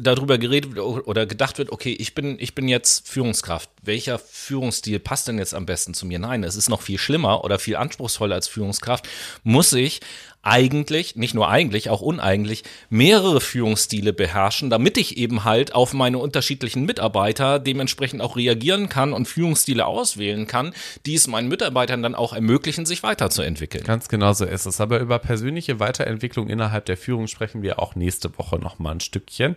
darüber geredet oder gedacht wird, okay, ich bin, ich bin jetzt Führungskraft. Welcher Führungsstil passt denn jetzt am besten zu mir? Nein, es ist noch viel schlimmer oder viel anspruchsvoller als Führungskraft. Muss ich eigentlich, nicht nur eigentlich, auch uneigentlich, mehrere Führungsstile beherrschen, damit ich eben halt auf meine unterschiedlichen Mitarbeiter dementsprechend auch reagieren kann und Führungsstile auswählen kann, die es meinen Mitarbeitern dann auch ermöglichen, sich weiterzuentwickeln. Ganz genau so ist es. Aber über persönliche Weiterentwicklung innerhalb der Führung sprechen wir auch nächste Woche noch mal ein Stückchen.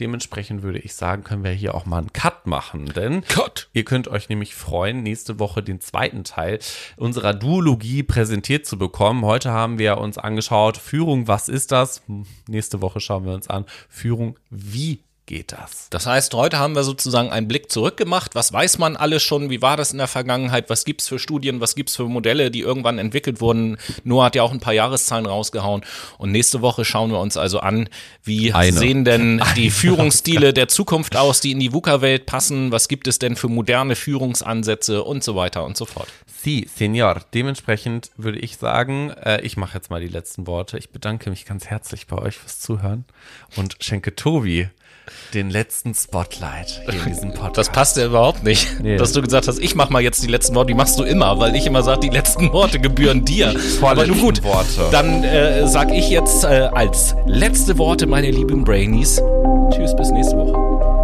Dementsprechend würde ich sagen, können wir hier auch mal einen Cut machen, denn Cut. ihr könnt euch nämlich freuen, nächste Woche den zweiten Teil unserer Duologie präsentiert zu bekommen. Heute haben wir uns angeschaut. Führung, was ist das? Hm, nächste Woche schauen wir uns an. Führung, wie geht das. Das heißt, heute haben wir sozusagen einen Blick zurückgemacht. Was weiß man alles schon? Wie war das in der Vergangenheit? Was gibt's für Studien? Was gibt's für Modelle, die irgendwann entwickelt wurden? Noah hat ja auch ein paar Jahreszahlen rausgehauen. Und nächste Woche schauen wir uns also an, wie Eine. sehen denn die Führungsstile der Zukunft aus, die in die VUCA-Welt passen? Was gibt es denn für moderne Führungsansätze und so weiter und so fort? Sie, Senior. Dementsprechend würde ich sagen, äh, ich mache jetzt mal die letzten Worte. Ich bedanke mich ganz herzlich bei euch fürs Zuhören und schenke Tobi den letzten Spotlight hier in diesem Podcast. Das passt ja überhaupt nicht, nee. dass du gesagt hast, ich mach mal jetzt die letzten Worte. Die machst du immer, weil ich immer sage, die letzten Worte gebühren dir. Aber nun gut, Worte. dann äh, sag ich jetzt äh, als letzte Worte, meine lieben Brainies, tschüss, bis nächste Woche.